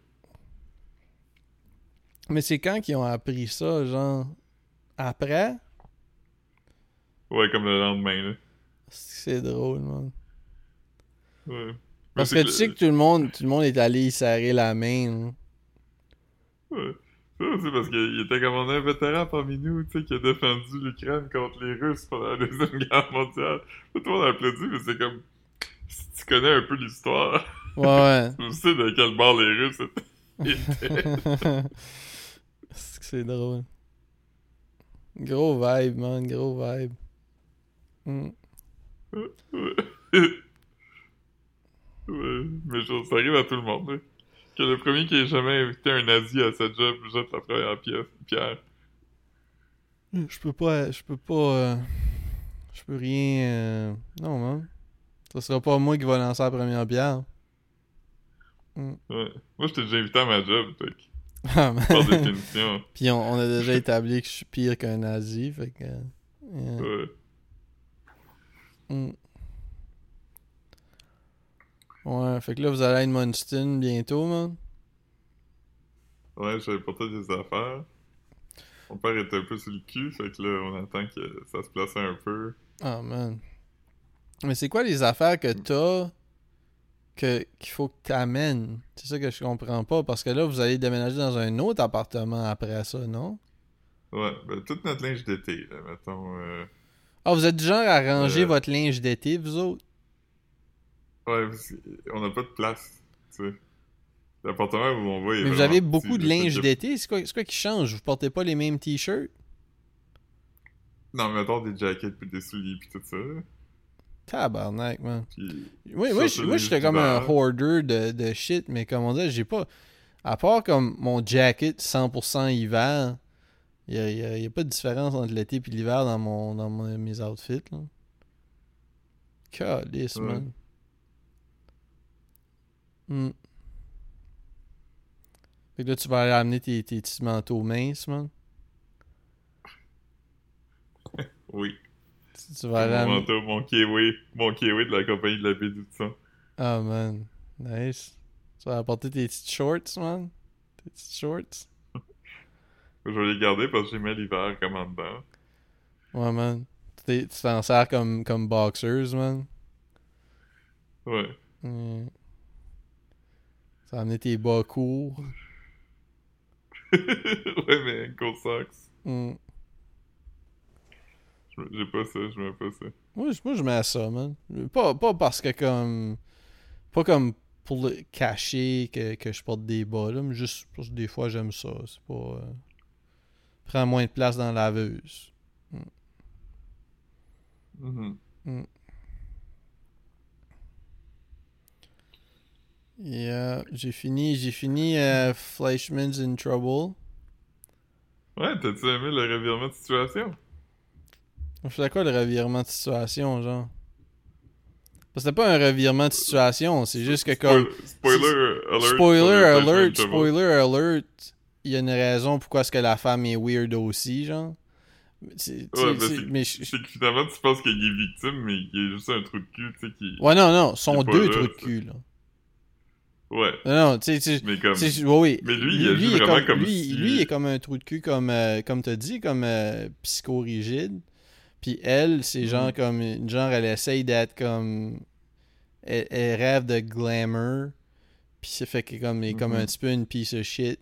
Mais c'est quand qu'ils ont appris ça, genre? Après? Ouais, comme le lendemain, là. C'est drôle, man. Ouais. Parce que tu sais que tout le monde, tout le monde est allé y serrer la main. là. Ouais. C'est parce qu'il était comme on a un vétéran parmi nous, tu sais, qui a défendu l'Ukraine contre les Russes pendant la Deuxième Guerre mondiale. Tout le monde a applaudi, mais c'est comme. Si tu connais un peu l'histoire, Ouais, tu sais de quel bord les Russes étaient. c'est que c'est drôle. Gros vibe, man, gros vibe. Hmm. Ouais. Mais je- ça arrive à tout le monde, là. Que le premier qui ait jamais invité un nazi à sa job jette la première pièce, pierre. Je peux pas, je peux pas, euh, je peux rien. euh, Non, man. Ça sera pas moi qui va lancer la première pierre. Ouais. Moi, je t'ai déjà invité à ma job, fait Ah, man. par définition. Puis on, on a déjà établi que je suis pire qu'un nazi, fait que. euh, yeah. Ouais. Mm. Ouais, fait que là, vous allez à Edmundston bientôt, man. Ouais, j'avais pour toi des affaires. mon père était un peu sur le cul, fait que là, on attend que ça se place un peu. Oh man. Mais c'est quoi les affaires que t'as que qu'il faut que t'amènes? C'est ça que je comprends pas, parce que là, vous allez déménager dans un autre appartement après ça, non? Ouais, ben, toute notre linge d'été, là, mettons. euh, Ah, vous êtes du genre à ranger Euh. votre linge d'été, vous autres? Ouais, parce qu'on n'a pas de place, tu sais. L'appartement où on va, Mais vous avez beaucoup de linge d'été, c'est quoi, quoi qui change? Vous portez pas les mêmes t-shirts? Non, mais mettons des jackets puis des souliers puis tout ça. Tabarnak, man. Puis... Oui, moi, j'étais comme un hoarder de, de shit, mais comme on dit, j'ai pas. À part comme mon jacket 100% hiver, il y a, y a- y a pas de différence entre l'été et l'hiver dans, mon, dans mon- mes outfits. Là. Calice, Ouais. man. Hmm. Fait que là, tu vas aller amener tes, tes petits manteaux minces, man. Oui. Tu, tu vas aller Mon amener... manteau, mon kiwi, mon kiwi de la compagnie de la sang. Ah, man. Nice. Tu vas apporter tes petites shorts, man. Tes petites shorts. Je vais les garder parce que j'ai mis l'hiver comme en dedans. Ouais, man. Tu t'en sers comme, comme boxers, man. Ouais. Mm. Tu vas amener tes bas courts. ouais, mais cool socks. Mm. J'ai pas ça, je mets pas ça. Moi, je- moi, je mets ça, man. Pas, pas parce que comme... Pas comme pour le cacher que, que je porte des bas, là, mais juste parce que des fois, j'aime ça. C'est pas... euh, Prends moins de place dans la laveuse. Mhm. Yeah, j'ai fini, j'ai fini euh, Fleischman's in Trouble. Ouais, t'as-tu aimé le revirement de situation? C'était quoi le revirement de situation, genre? Parce que c'était pas un revirement de situation, c'est juste que comme... Spoil- Spoiler alert. Spoiler alert, spoiler alert, il y a une raison pourquoi est-ce que la femme est weird aussi, genre. Ouais, mais je- C'est que finalement, tu penses qu'il est victime, mais qu'il est juste un trou de cul, tu sais, qui... Ouais, non, non, sont deux trous de cul, là. Ouais, Non, non, tu sais, mais comme... Mais lui, il est vraiment comme, comme lui, si- lui, est comme un trou de cul, comme, euh, comme t'as dit, comme euh, psychorigide. Puis elle, c'est genre Mhm. comme, une genre, elle essaye d'être comme, elle, elle rêve de glamour. Puis ça fait qu'elle est comme, elle est comme Mhm. un petit peu une piece of shit.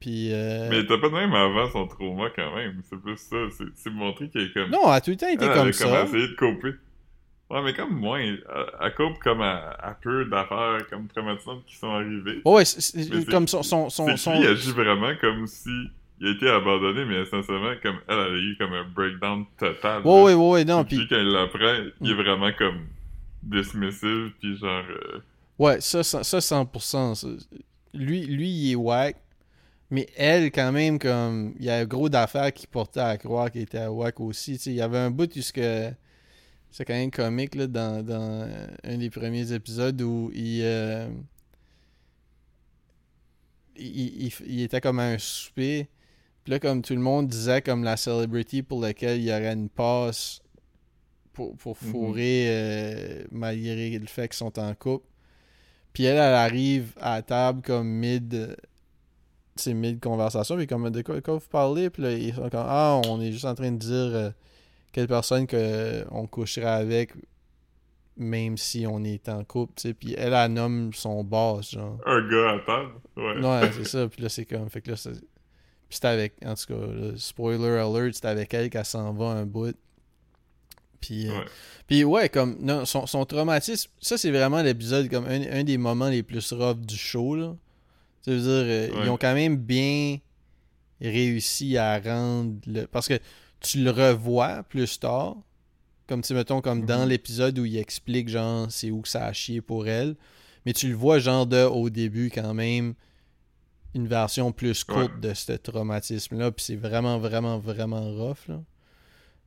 Puis, euh, Mais t'as pas de même avant son trauma, quand même. C'est plus ça. C'est- montré qu'il est comme... non, elle a tout le temps Elle, elle comme a ça. essayé de coper. Ouais, mais comme moi, elle coupe comme à, à peu d'affaires comme traumatisantes qui sont arrivées. Ouais, c'est- Mais c'est- comme son, son, son, son- lui, il agit vraiment comme si il a été abandonné, mais essentiellement, comme elle, elle a eu comme un breakdown total. Ouais, ouais, ouais, ouais, non, Puis puis, quand il l'apprend, il est Mm. vraiment comme dismissive, puis genre... euh, ouais, ça, ça, ça 100%. ça. Lui, lui, il est whack. Mais elle, quand même, comme, il y a un gros d'affaires qui portait à croire qu'il était à whack aussi. Tu sais, il y avait un bout jusque. C'est quand même comique, là, dans, dans euh, un des premiers épisodes où il. euh, il, il- il était comme à un souper. Puis là, comme tout le monde disait, comme la celebrity pour laquelle il y aurait une passe pour, pour Mhm. fourrer euh, malgré le fait qu'ils sont en couple. Puis elle, elle arrive à la table comme mid. C'est mid conversation. Puis comme de quoi, de quoi vous parlez? Puis là, ils sont comme Ah, on est juste en train de dire euh, quelle personne que on coucherait avec, même si on est en couple. tu sais. Puis elle, elle nomme son boss, genre. un gars à table. Ouais. Ouais, c'est ça. Puis là, c'est comme. Fait que là, c'est. Puis c'était avec. En tout cas, là, spoiler alert, c'était avec elle qu'elle s'en va un bout. Puis. euh, Ouais. puis ouais, comme. Non, son, son traumatisme. Ça, c'est vraiment l'épisode, comme un, un des moments les plus rough du show, là. Tu veux dire, euh, Ouais. ils ont quand même bien réussi à rendre. Le... Parce que tu le revois plus tard. Comme, tu mettons, comme dans Mhm. l'épisode où il explique, genre, c'est où que ça a chié pour elle. Mais tu le vois, genre, de, au début, quand même, une version plus courte Ouais. de ce traumatisme-là. Puis c'est vraiment, vraiment, vraiment rough, là.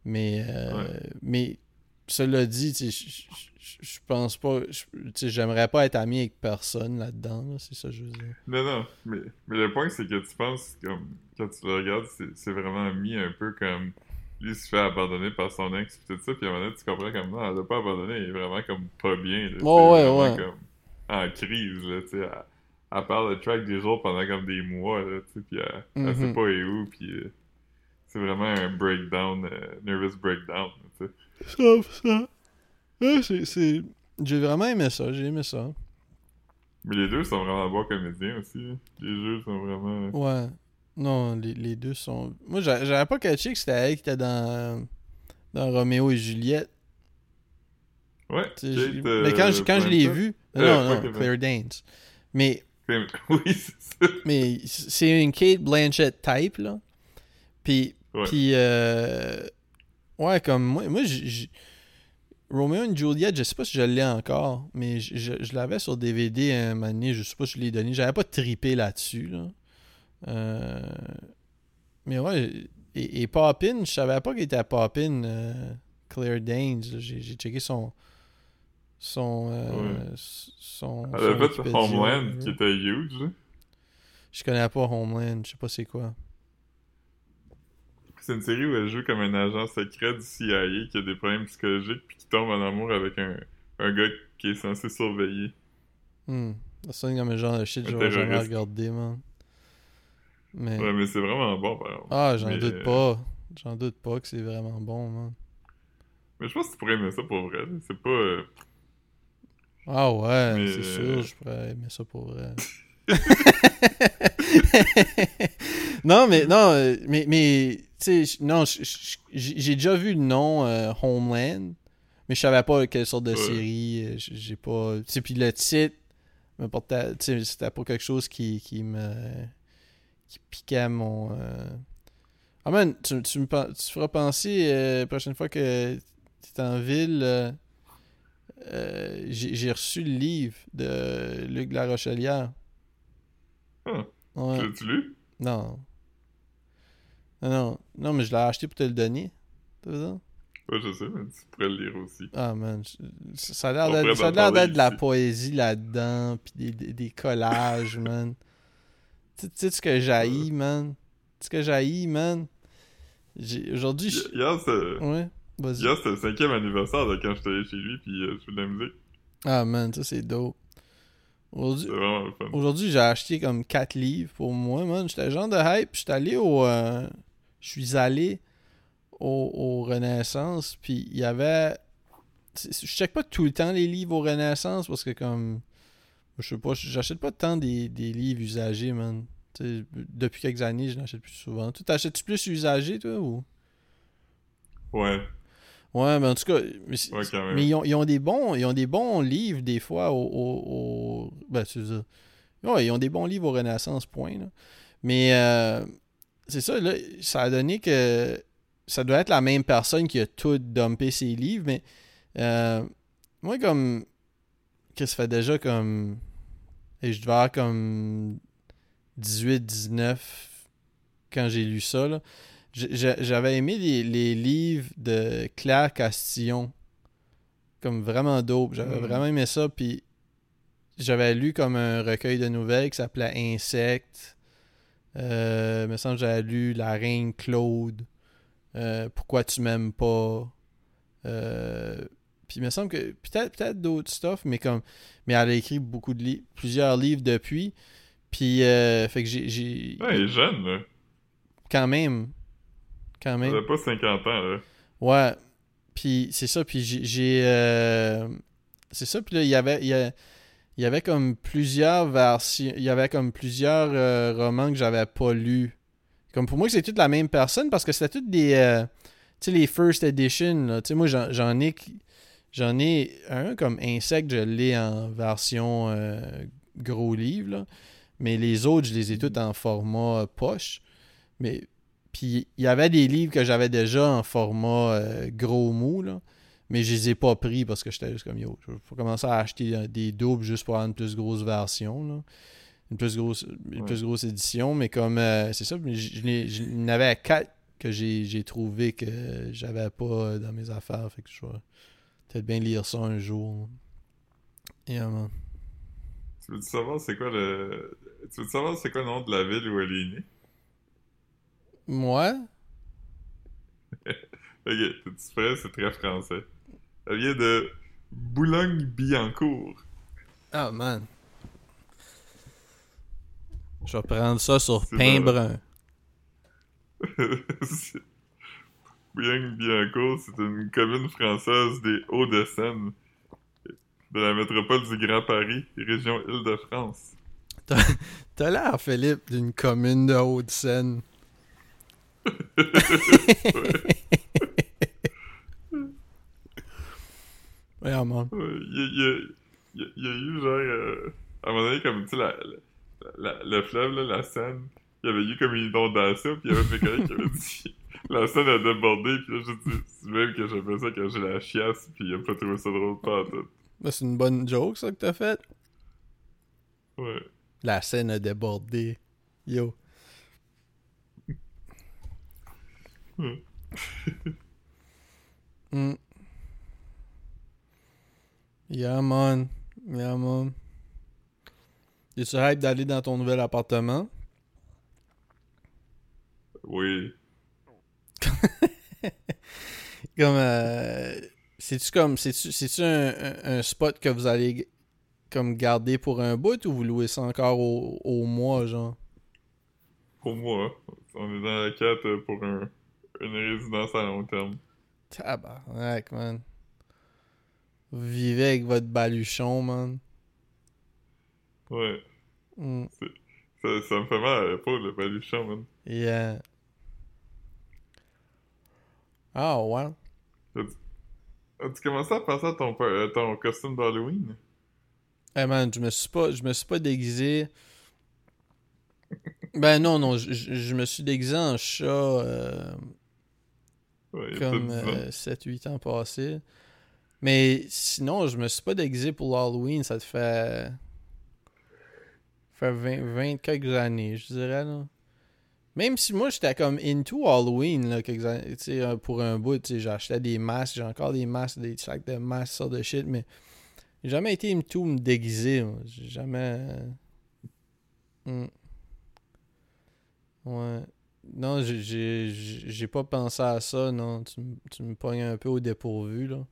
Mais, euh, Ouais. mais cela dit, tu sais, je- pense pas. je- Tu sais, j'aimerais pas être ami avec personne là-dedans, là, c'est ça que je veux dire. Non, non, mais, mais le point, c'est que tu penses, comme, quand tu le regardes, c'est vraiment mis un peu comme, lui, se fait abandonner par son ex, pis tout ça, puis à un moment donné, tu comprends comme, non, elle l'a pas abandonné, il est vraiment comme pas bien, là, c'est ouais, ouais. comme en crise, là, tu sais, elle, elle parle de track des jours pendant comme des mois, là, tu sais, pis elle, elle Mhm. sait pas et où, pis euh, c'est vraiment un breakdown, euh, nervous breakdown, tu sais. Ça, ça. C'est. J'ai vraiment aimé ça, j'ai aimé ça. Mais les deux sont vraiment bons comédiens aussi. Les jeux sont vraiment. Ouais. Non, les, les deux sont. Moi, j'a- j'avais pas catché que c'était elle qui était dans, dans Roméo et Juliette. Ouais. Kate, euh, mais quand, je- quand je l'ai vu. Euh, non, non, Claire Danes. Mais, Oui, c'est ça. mais c'est une Kate Blanchett type, là. Puis, puis euh, ouais, comme moi, moi j- j- Romeo et Juliet, je sais pas si je l'ai encore, mais je, je- je l'avais sur DVD un moment donné, je sais pas si je l'ai donné. J'avais pas trippé là-dessus, là. Euh, mais ouais, et, et Poppin, je savais pas qu'il était à Poppin, euh, Claire Danes. J'ai j'ai checké son. Son. euh, Ouais. son, Elle son a fait Homeland, là. qui était huge. hein. Je connais pas Homeland, je sais pas c'est quoi. C'est une série où elle joue comme un agent secret du CIA qui a des problèmes psychologiques puis qui tombe en amour avec un, un gars qui est censé surveiller. Hmm. Ça sonne comme le genre de shit que Un j'aurais jamais regardé, man. Mais. Ouais, mais c'est vraiment bon, par exemple. Ah, j'en Mais, doute euh, pas. J'en doute pas que c'est vraiment bon, man. Mais je pense que tu pourrais aimer ça pour vrai. C'est pas... euh, Ah ouais, Mais, c'est euh, sûr, je pourrais aimer ça pour vrai. non, mais non, euh, mais, mais tu sais, j- non, j'ai déjà vu le nom euh, Homeland, mais je savais pas quelle sorte de série. euh, J'ai pas. Tu sais, puis le titre, me portait- tu sais, c'était pas quelque chose qui, qui me. qui piquait mon. euh, Ah man, tu, tu me tu feras penser euh, la prochaine fois que tu es en ville. j'ai reçu le livre de Luc Larochelière. Ah, Ouais. tu l'as-tu lu? Non. Non, non. Non, mais je l'ai acheté pour te le donner. T'as vu ça? Ouais, je sais, mais tu pourrais le lire aussi. Ah, man. je- Ça a l'air d'être de la poésie là-dedans, pis des, des, des collages, man. Tu sais- ce que j'haïs, man? Tu sais ce que j'haïs, man? J'ai- Aujourd'hui, je... Hier, c'est... Ouais, vas-y. Hier, c'était le cinquième anniversaire de quand j'étais allé chez lui puis euh, je fais de la musique. Ah, man, ça c'est dope. Aujourd'hui. Aujourd'hui, j'ai acheté comme 4 livres pour moi, man. J'étais genre de hype. J'étais allé au. euh, je suis allé au, au Renaissance, puis il y avait. Je check pas tout le temps les livres au Renaissance parce que, comme. Je sais pas, j'achète pas tant des, des livres usagés, man. Depuis quelques années, je n'achète plus souvent. Tu t'achètes-tu plus usagé, toi, ou? Ouais, Ouais, mais en tout cas, mais, ouais, ils, ont, ils ont des bons, ils ont des bons livres des fois au, au, au- ben c'est ça. Ouais, ils ont des bons livres au Renaissance point là. Mais euh, c'est ça là, ça a donné que ça doit être la même personne qui a tout dumpé ses livres, mais euh, moi comme que ça fait déjà comme et je devais avoir comme 18 19 quand j'ai lu ça là. J'avais aimé les, les livres de Claire Castillon. Comme vraiment dope. J'avais Mm. vraiment aimé ça. Puis j'avais lu comme un recueil de nouvelles qui s'appelait Insectes. Euh, il me semble que j'avais lu La Reine Claude. Euh, Pourquoi tu m'aimes pas. Euh, puis il me semble que peut-être peut-être d'autres stuff, mais comme mais elle a écrit beaucoup de livres, plusieurs livres depuis. Puis euh, fait que j'ai Ouais, il est jeune, là. quand même quand Il même a pas 50 ans, là. Ouais. Puis c'est ça, puis j'ai- j'ai... euh, C'est ça, puis là, il y avait... Il y, a- il y avait comme plusieurs versions... Il y avait comme plusieurs euh, romans que j'avais pas lus. Comme pour moi, c'est toute la même personne, parce que c'était toutes des... euh, tu sais, les first edition, là. Moi, j'en ai... J'en ai un comme Insect, je l'ai en version euh, gros livre, là. Mais les autres, je les ai toutes en format poche. Mais puis il y avait des livres que j'avais déjà en format gros mou, là, mais je les ai pas pris parce que j'étais juste comme yo. Il faut commencer à acheter des doubles juste pour avoir une plus grosse version. Là. Une plus grosse une Ouais. plus grosse édition. Mais comme euh, c'est ça, je, avait quatre que j'ai trouvé que j'avais pas dans mes affaires. Fait que je vais peut-être bien lire ça un jour. Yeah, man. Tu veux savoir c'est quoi le... Tu veux savoir c'est quoi le nom de la ville où elle est née? Moi? Ok, t'es-tu prêt? C'est très français. Elle vient de Boulogne-Billancourt. Ah man. Je vais prendre ça sur pain brun. Bouillon-Biancourt, c'est une commune française des Hauts-de-Seine, de la métropole du Grand Paris, région Île-de-France. T'as l'air, Philippe, d'une commune de Hauts-de-Seine. ouais, à Il y, a, eu genre. Euh, à un moment donné, comme tu sais, la, la, le fleuve, là, la Seine, il y avait eu comme une inondation, puis il y avait mes collègues qui avaient dit. La Seine a débordé, puis là, je dis, c'est même que j'appelle ça quand j'ai la chiasse, puis il a pas trouvé ça drôle pas tout. Ben, c'est une bonne joke, ça, que t'as fait. Ouais. La Seine a débordé. Yo. Mm. Yeah, man. Yeah, man. Es-tu hype d'aller dans ton nouvel appartement? Oui. comme. Euh, c'est-tu comme. C'est-tu un, un, spot que vous allez comme garder pour un bout ou vous louez ça encore au, au mois, genre? Pour moi. On est dans la quête pour un, une résidence à long terme. Tabarnak, man. Vous vivez avec votre baluchon, man. Ouais. Mm. Ça, ça, me fait mal à l'épaule, le baluchon, man. Yeah. Ah, oh, ouais. As-tu commencé à penser à ton, ton costume d'Halloween? Eh man, je me suis pas, je me suis pas déguisé. ben non, non, je, je me suis déguisé en chat euh, comme 7-8 euh, ans passés. Mais sinon, je me suis pas déguisé pour l'Halloween, ça te fait. fait 20, 20 quelques années, je dirais, là. Même si moi j'étais comme into Halloween là, quelques années, euh, pour un bout, j'achetais des masques, j'ai encore des masques, des sacs de masques, ça de shit, mais j'ai jamais été into me déguiser. J'ai jamais. Hmm. Ouais. Non, j'ai pas pensé à ça, non. Tu, tu me pognes un peu au dépourvu, là.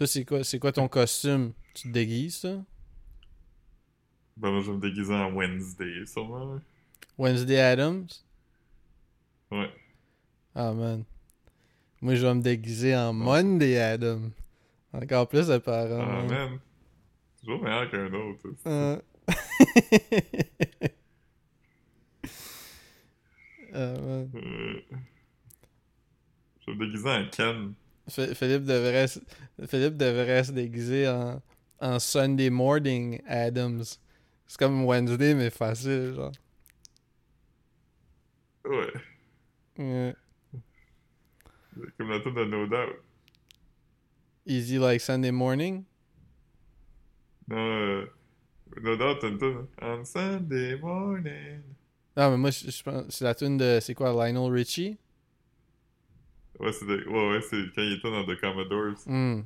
Toi, c'est quoi, c'est quoi ton costume? Tu te déguises, ça? Ben, moi, je vais me déguiser en Wednesday, sûrement. Wednesday Adams? Ouais. Ah, man. Moi, je vais me déguiser en Monday Adams. Encore plus de parents. Ah, man. Toujours meilleur qu'un autre. Euh... ah, man. Euh... Je vais me déguiser en Ken. Philippe devrait, Philippe devrait se déguiser en, en Sunday Morning Adams. C'est comme Wednesday, mais facile, genre. Ouais. Ouais. Comme la tune de No Doubt. Easy like Sunday morning? Non, euh, No Doubt, t'as une tune. On Sunday morning. Non, mais moi, je, pense. C'est la tune de. C'est quoi, Lionel Richie? Ouais, c'est ouais, ouais, quand il était dans The Commodores. Mm.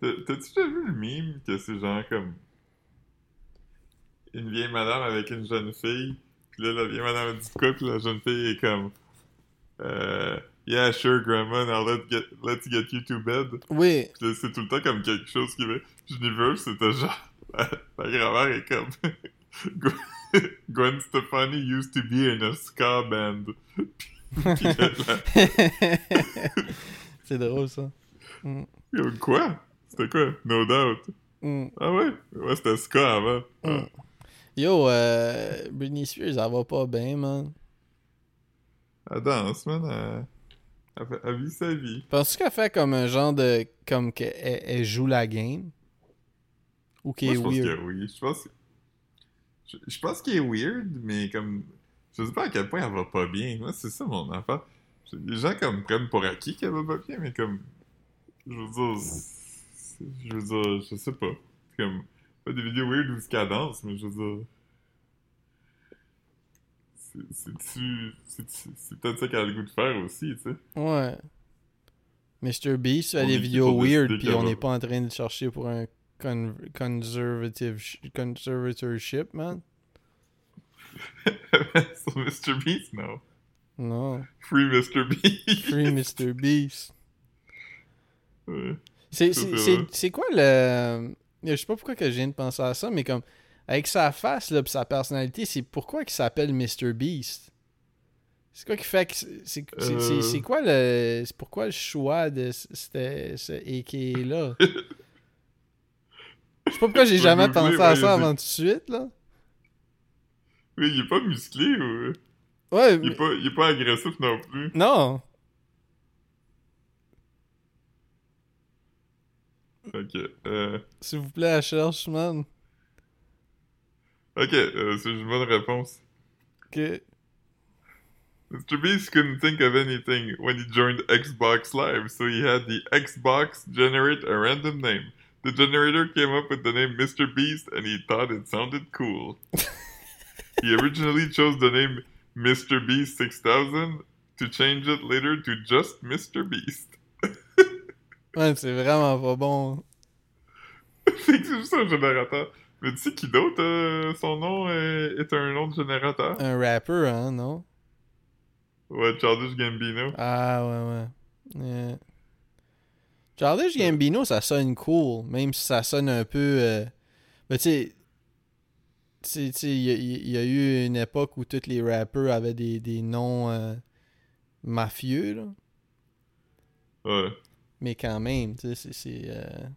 T'as-tu déjà vu le meme que c'est genre comme. Une vieille madame avec une jeune fille, puis là, la vieille madame dit quoi, puis la jeune fille est comme. Euh, yeah, sure, grandma, now let's get, let's get you to bed. Oui. C'est tout le temps comme quelque chose qui veut. Universe, c'était genre. La, la grand-mère est comme. Gwen Stefani used to be in a ska band. c'est drôle ça. Mm. Quoi? C'était quoi? No doubt. Mm. Ah ouais? Ouais, c'était ska avant. Mm. Ah. Yo, euh, Britney Spears, elle va pas bien, man. Elle danse, man. Elle, elle, vit sa vie. Penses-tu qu'elle fait comme un genre de. comme qu'elle elle joue la game? Ou qu'elle est weird? Je pense que oui. Je pense, je, je pense qu'elle est weird, mais comme je sais pas à quel point elle va pas bien. Moi, c'est ça mon affaire. Les gens comme prennent pour acquis qu'elle va pas bien, mais comme. Je veux dire. Je veux dire, je sais pas. C'est comme. Pas des vidéos weird où qu'elle danse, mais je veux dire. C'est-tu. C'est peut-être ça qu'elle a le goût de faire aussi, tu sais. Ouais. Mr. Beast fait des vidéos weird, puis on n'est pas en train de chercher pour un conservative conservatorship, man. Mr. Beast, no. Non. Free Mr. Beast. Free Mr. Beast. C'est quoi le. Je sais pas pourquoi que je viens de penser à ça, mais comme. avec sa face, là, pis sa personnalité, c'est pourquoi il s'appelle Mr. Beast? C'est quoi qui fait que. C'est Euh. c'est- quoi le. C'est pourquoi le choix de ce- AK-là? Je sais pas pourquoi j'ai jamais pensé à ouais, ça avant tout de suite, là. Oui, il est pas musclé ou. Ouais, Il est pas, il est pas agressif non plus. non. Ok. Euh... S'il vous plaît, à cherche, man. Ok, euh, c'est une bonne réponse. Que... Mr. Beast couldn't think of anything when he joined Xbox Live, so he had the Xbox generate a random name. The generator came up with the name Mr. Beast and he thought it sounded cool. he originally chose the name Mr. Beast 6000 to change it later to just Mr. Beast. Ouais, c'est vraiment pas bon. c'est juste un générateur. Mais tu sais qui d'autre, euh, son nom est, est un nom de générateur? Un rapper, hein, non? Ouais, Childish Gambino. Ah, ouais, ouais. Yeah. Childish Gambino, ça sonne cool, même si ça sonne un peu... euh, Mais tu sais... Tu sais, il y, a- il y a eu une époque où tous les rappers avaient des, des noms euh, mafieux, là. Ouais. Mais quand même, tu sais, c'est... euh,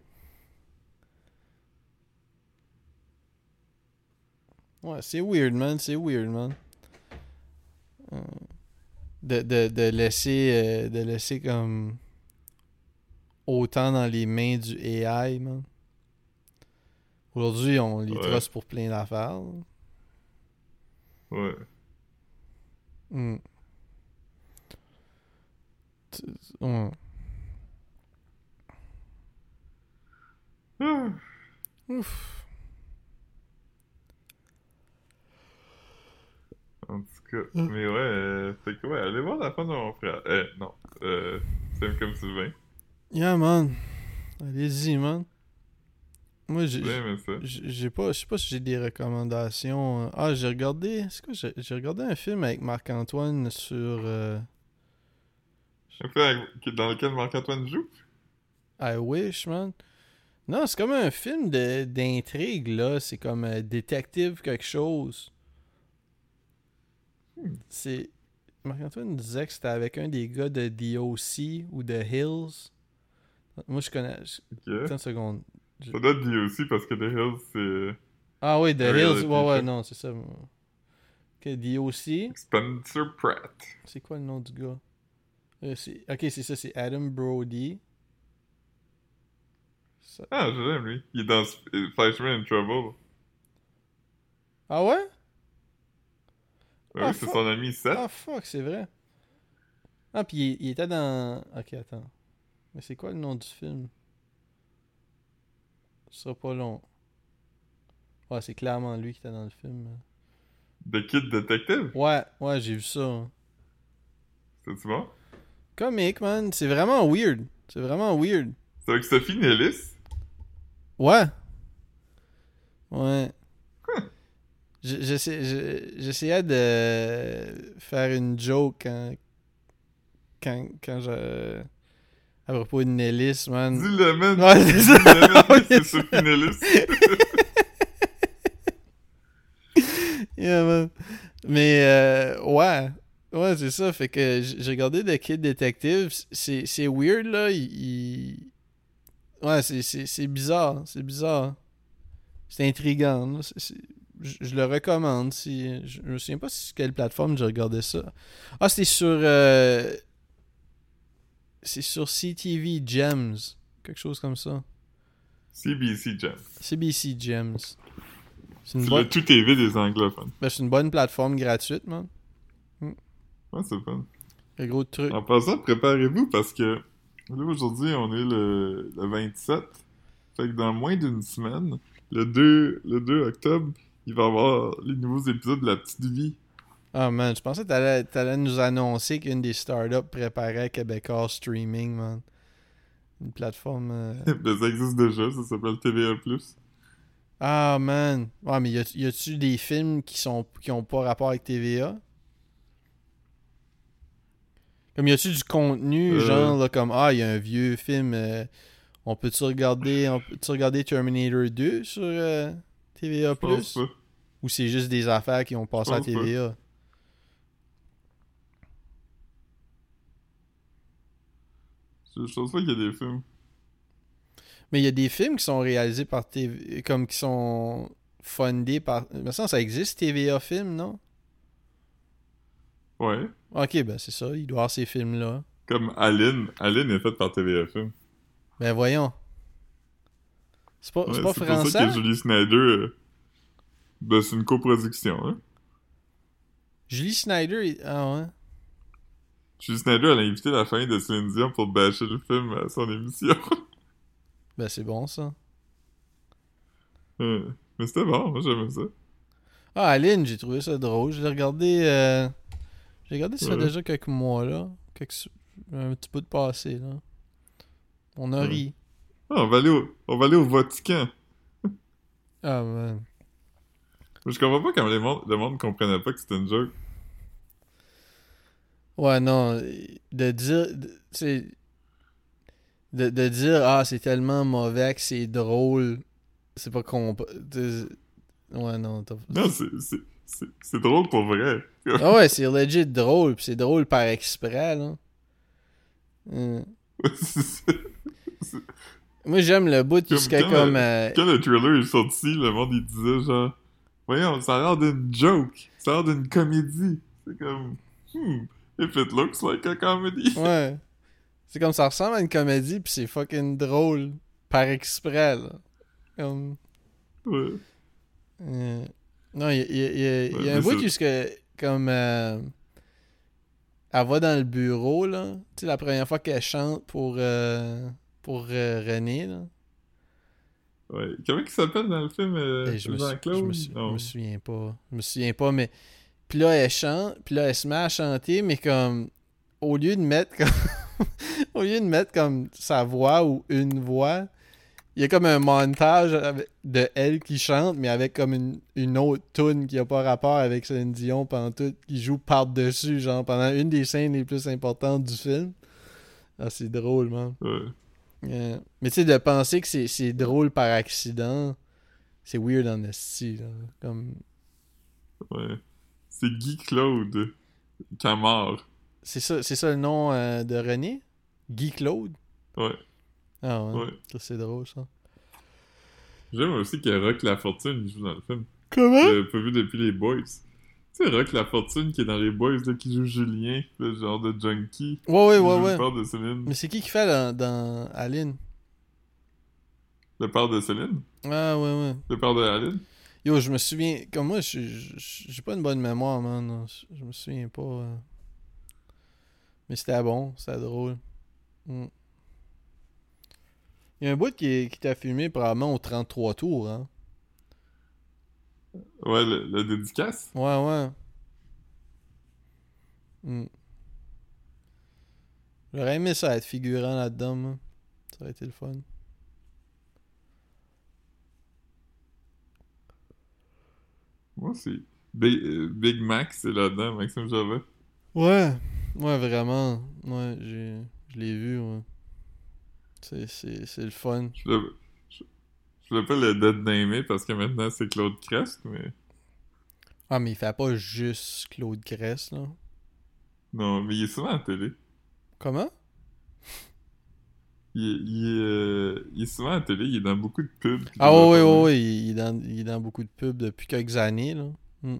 Ouais, c'est weird, man. C'est weird, man. Euh, De, de, de laisser... euh, de laisser comme... Autant dans les mains du AI, man. Aujourd'hui, on les Ouais. trosse pour plein d'affaires. Ouais. Tu- ouais. Ah. Ouf. En tout cas, Mm. mais ouais, euh, fait que ouais, allez voir la fin de mon frère. Eh, non, euh, c'est comme Sylvain. Yeah, man. Allez-y, man. Moi, j'ai... Pas, je sais pas si j'ai des recommandations. euh. Ah, j'ai regardé, c'est quoi, j'ai regardé un film avec Marc-Antoine sur. euh, Un peu avec- dans lequel Marc-Antoine joue? I Wish, man. Non, c'est comme un film de d'intrigue là. C'est comme euh, détective quelque chose. C'est Marc-Antoine disait que c'était avec un des gars de DOC ou de Hills. Moi, je connais. je- Ok. Attends une seconde. Ça doit être dit aussi parce que The Hills, c'est Ah oui, The Hills. Ouais, ouais, non, c'est ça. Ok, DOC. Spencer Pratt. C'est quoi le nom du gars? Euh, ok, c'est ça, c'est Adam Brody. Ça- Ah, je l'aime lui. Il est dans euh, Fleischman in Trouble. Ah ouais? Ouais, Ah, oui, c'est son ami Seth. Ah fuck, c'est vrai. Ah, puis il, il était dans. Ok, attends. Mais c'est quoi le nom du film? Ce sera pas long. Ouais, c'est clairement lui qui était dans le film. The Kid Detective? Ouais, ouais, j'ai vu ça. C'est-tu bon? Comique, man. C'est vraiment weird. C'est vraiment weird. C'est avec Sophie Nellis? Ouais. Ouais. Je- J'essayais de faire une joke quand. Quand, quand je. À propos de Nellis, man. Dis-le, man. Ouais, c'est ça. C'est Sophie Nellis. Yeah, man. Mais, euh, ouais. Ouais, c'est ça. Fait que j'ai regardé The Kid Detective. C'est weird, là. Il. il- Ouais, c'est- bizarre. C'est bizarre. C'est intriguant. Je, le recommande. Si... Je je me souviens pas sur quelle plateforme j'ai regardé ça. Ah, c'était sur. euh, C'est sur CTV Gems. Quelque chose comme ça. CBC Jam. CBC Gems. C'est une, bonne... le tout TV des anglophones. ben, c'est une bonne plateforme gratuite, man. Ouais, c'est fun. Un gros truc. En passant, préparez-vous parce que là, aujourd'hui, on est le, le 27. Fait que dans moins d'une semaine, le 2, le 2 octobre, il va y avoir les nouveaux épisodes de La Petite Vie. Ah man, je pensais que t'allais, t'allais nous annoncer qu'une des startups préparait Québécois Streaming, man. Une plateforme. euh, ça existe déjà, ça s'appelle TVA+. Ah man. Ouais, mais y, a, y a-tu des films qui sont qui ont pas rapport avec TVA? Comme y a-tu du contenu, Euh. genre là, comme Ah, y a un vieux film. euh, on peut-tu regarder, on regarder Terminator 2 sur TVA+. Ou c'est juste des affaires qui ont passé à pas. Je, je pense pas qu'il y a des films. Mais il y a des films qui sont réalisés par TV... Comme qui sont fundés par... Mais ça, ça existe, TVA Film, non? Ouais. Ok, ben c'est ça. Il doit avoir ces films-là. Comme Aline. Aline est faite par TVA Film. Ben voyons. C'est pas, Ouais, c'est pour français? ça que Julie Snyder... euh, Ben, c'est une coproduction, hein. Julie Snyder... Ah ouais? Julie Snyder, elle a invité la famille de Céline Dion pour bâcher le film à son émission. Ben c'est bon, ça. Euh, Mais c'était bon, moi j'aimais ça. Ah, Aline, j'ai trouvé ça drôle. Je l'ai regardé... euh, J'ai regardé ça déjà quelques mois, là. Quelques... Un petit peu de passé, là. On a Ouais. ri. Ah, on va aller au, on va aller au Vatican. Ah, ben... Je comprends pas comment les monde, le monde comprenait pas que c'était une joke. Ouais, non, de dire, de- c'est de, de dire ah c'est tellement mauvais que c'est drôle, c'est pas con. Ouais, non. Non, c'est, drôle pour vrai. Ah ouais, c'est legit drôle, pis c'est drôle par exprès là. Hum. Moi j'aime le bout Comme jusqu'à quand comme. le- euh, Quand le trailer est sorti, le monde il disait genre Voyons, ça a l'air d'une joke. Ça a l'air d'une comédie. C'est comme Hmm, if it looks like a comedy. Ouais. C'est comme ça ressemble à une comédie pis c'est fucking drôle par exprès là. Comme. Ouais. Euh, non, il y y y y a un bout jusque comme euh, elle va dans le bureau là, tu sais la première fois qu'elle chante pour euh, pour René là. Ouais. Comment il s'appelle dans le film euh, je, me souviens pas, je me souviens pas mais puis là elle chante, puis là elle se met à chanter mais comme au lieu de mettre comme au lieu de mettre comme sa voix ou une voix, il y a comme un montage de elle qui chante, mais avec comme une, une autre tune qui a pas rapport avec Céline Dion pendant tout, qui joue par-dessus, genre pendant une des scènes les plus importantes du film. Ah, c'est drôle, man. Ouais. Euh, mais tu sais, de penser que c'est- c'est drôle par accident, c'est weird en esti, là. Comme... Ouais. C'est Guy Claude Camard. C'est ça, c'est ça le nom euh, de René? Guy Claude? Ouais. Ah ouais, Ouais. ça c'est drôle, ça. J'aime aussi que Rock La Fortune joue dans le film. Comment? J'avais pas vu depuis les Boys. Tu sais, Rock La Fortune qui est dans les Boys, là, qui joue Julien, le genre de junkie. Ouais, ouais, ouais, ouais. Le père de Céline. Mais c'est qui qui fait dans, dans Aline? Le père de Céline? Ah ouais, ouais. Le père de Aline? Yo, je me souviens. Comme moi, j'ai pas une bonne mémoire, man. Je, me souviens pas. euh. Mais c'était bon, c'était drôle. Mm. Il y a un bout qui, qui t'a filmé probablement au 33 tours, hein. Ouais, le, le dédicace? Ouais, ouais. Mm. J'aurais aimé ça être figurant là-dedans. Ça aurait été le fun. Moi, c'est. Big, euh, Big Mac, c'est là-dedans, Maxime Javet. Ouais, ouais, vraiment. Ouais, j'ai, je l'ai vu, ouais. C'est, c'est, c'est le fun. Je le- je- je l'appelle le Dead Namé parce que maintenant c'est Claude Crest, mais. Ah, mais il fait pas juste Claude Cress, là. Non, mais il est souvent à la télé. Comment? Il, euh, il est souvent à la télé, il est dans beaucoup de pubs. Ah, ouais, ouais, il, est dans, il est dans beaucoup de pubs depuis quelques années, là. Mm.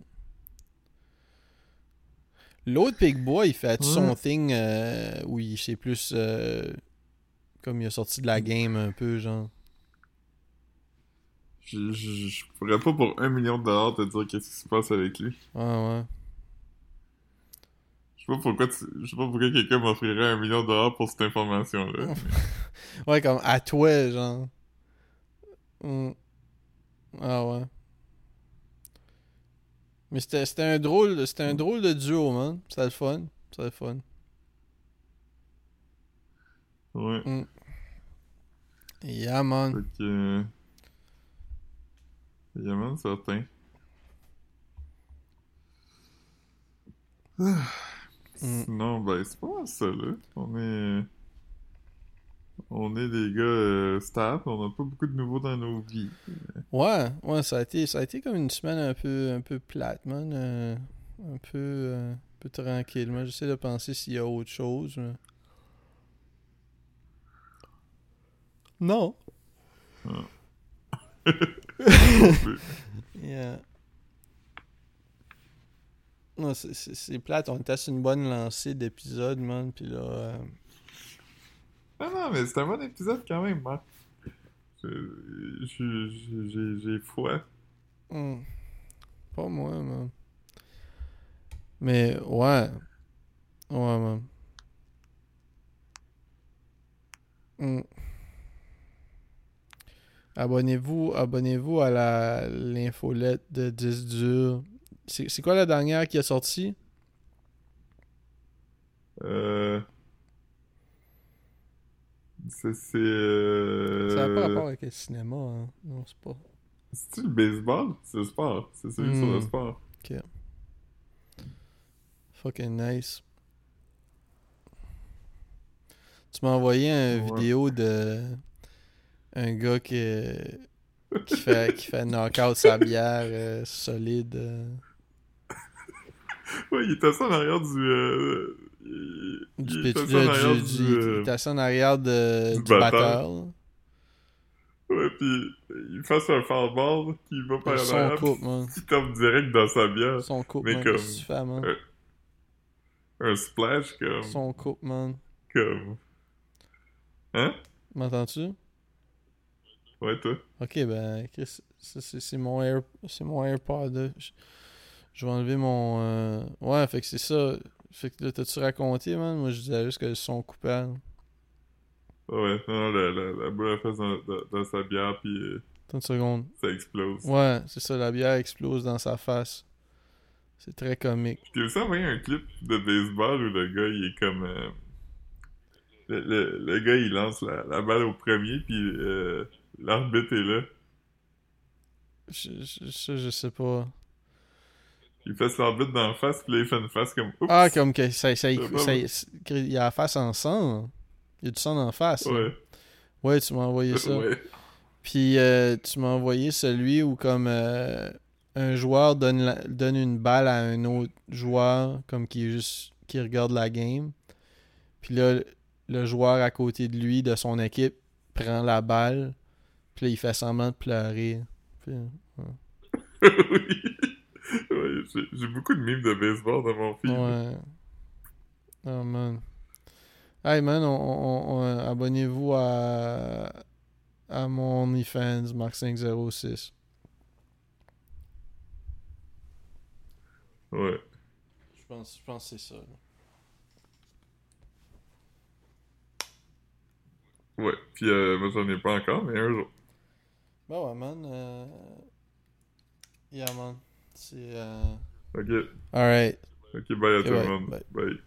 L'autre Big Boy, il fait son thing euh, où il c'est plus euh, comme il a sorti de la game un peu, genre? Je, je, je pourrais pas pour un million de dollars te dire qu'est-ce qui se passe avec lui. Ouais, ouais. Je sais pas pourquoi tu- je sais pas pourquoi quelqu'un m'offrirait un million de dollars pour cette information-là. Ouais, comme à toi, genre. Mm. Ah ouais. Mais c'était un drôle, c'était un drôle de duo, man. C'était le fun. C'était le fun. Ouais. Yeah, man. Fait que. euh, Yaman, certain. Mm. Sinon, ben, c'est pas mal ça, là. On est. on est des gars euh, stables, on n'a pas beaucoup de nouveaux dans nos vies. Ouais, ouais, ça a été, ça a été comme une semaine un peu, un peu plate, man. euh, un peu, euh, un peu tranquille. Moi, j'essaie de penser s'il y a autre chose. mais- Non. Yeah. Non, c'est- plate. On était sur une bonne lancée d'épisodes, man. Puis là. euh, Ah non, mais c'est un bon épisode quand même, man. Je- J'ai foi. hmm, Pas moi, man. Mais ouais. Ouais, man. Hmm. Abonnez-vous, abonnez-vous à la l'infolette de 10 dur. C'est quoi la dernière qui est sortie? Euh... C'est... Euh... Ça n'a pas rapport avec le cinéma, hein. Non, c'est pas. C'est-tu le baseball? C'est le sport. C'est celui sur le Hmm. sport. Fucking nice. Tu m'as envoyé une Ouais. vidéo de un gars qui, qui fait qui fait knock-out sa bière euh, solide. Euh, Ouais, il était assis en arrière du... Euh... Il... du il était arrière du- du... du- euh, il est assis en arrière de, du batteur. Ouais, pis il fasse un ball qui va par Son arrière, coupe, man. qui tombe direct dans sa bière. Son coupe, Mais man. comme- Qu'est-ce que tu fais, man? Euh, Un splash comme... Son coupe, man. comme... Hein? M'entends-tu? Ouais, toi? Ok, ben, c'est mon, Air, c'est mon AirPod. Je, je vais enlever mon. euh, Ouais, fait que c'est ça. Fait que là, t'as-tu raconté, man? Moi, je disais juste que son coupait. là. Ouais, non, la, la, la boule a fait dans, dans, dans sa bière, puis euh, Attends une seconde. ça explose. Ouais, c'est ça, la bière explose dans sa face. C'est très comique. J'ai aussi envoyé un clip de baseball où le gars, il est comme... euh, le, le, le gars, il lance la, la balle au premier, puis euh, l'arbitre est là. Je, je, ça, je sais pas. Il fait l'arbitre dans la face, puis là, il fait une face comme... Oups! Ah, comme que ça, ça, il a la face en sang. Il y a du sang la face. Ouais. Ouais, tu m'as envoyé ça. ouais. Puis euh, tu m'as envoyé celui où comme euh, un joueur donne, la- donne une balle à un autre joueur comme qui est juste qui regarde la game. Puis là le joueur à côté de lui de son équipe prend la balle. Puis là il fait semblant de pleurer. Puis, oui. Ouais, j'ai- beaucoup de mimes de baseball dans mon feed. ouais. Oh man. Hey man, on- abonnez-vous à à mon OnlyFans Max506. Ouais. Je pense, je pense que c'est ça. là. Ouais. Puis euh, moi, j'en ai pas encore, mais un jour. Ben ouais, man. Euh... Yeah, man. C'est. Euh... Ok. Alright. Ok, bye à Ok, tout le monde. bye. bye.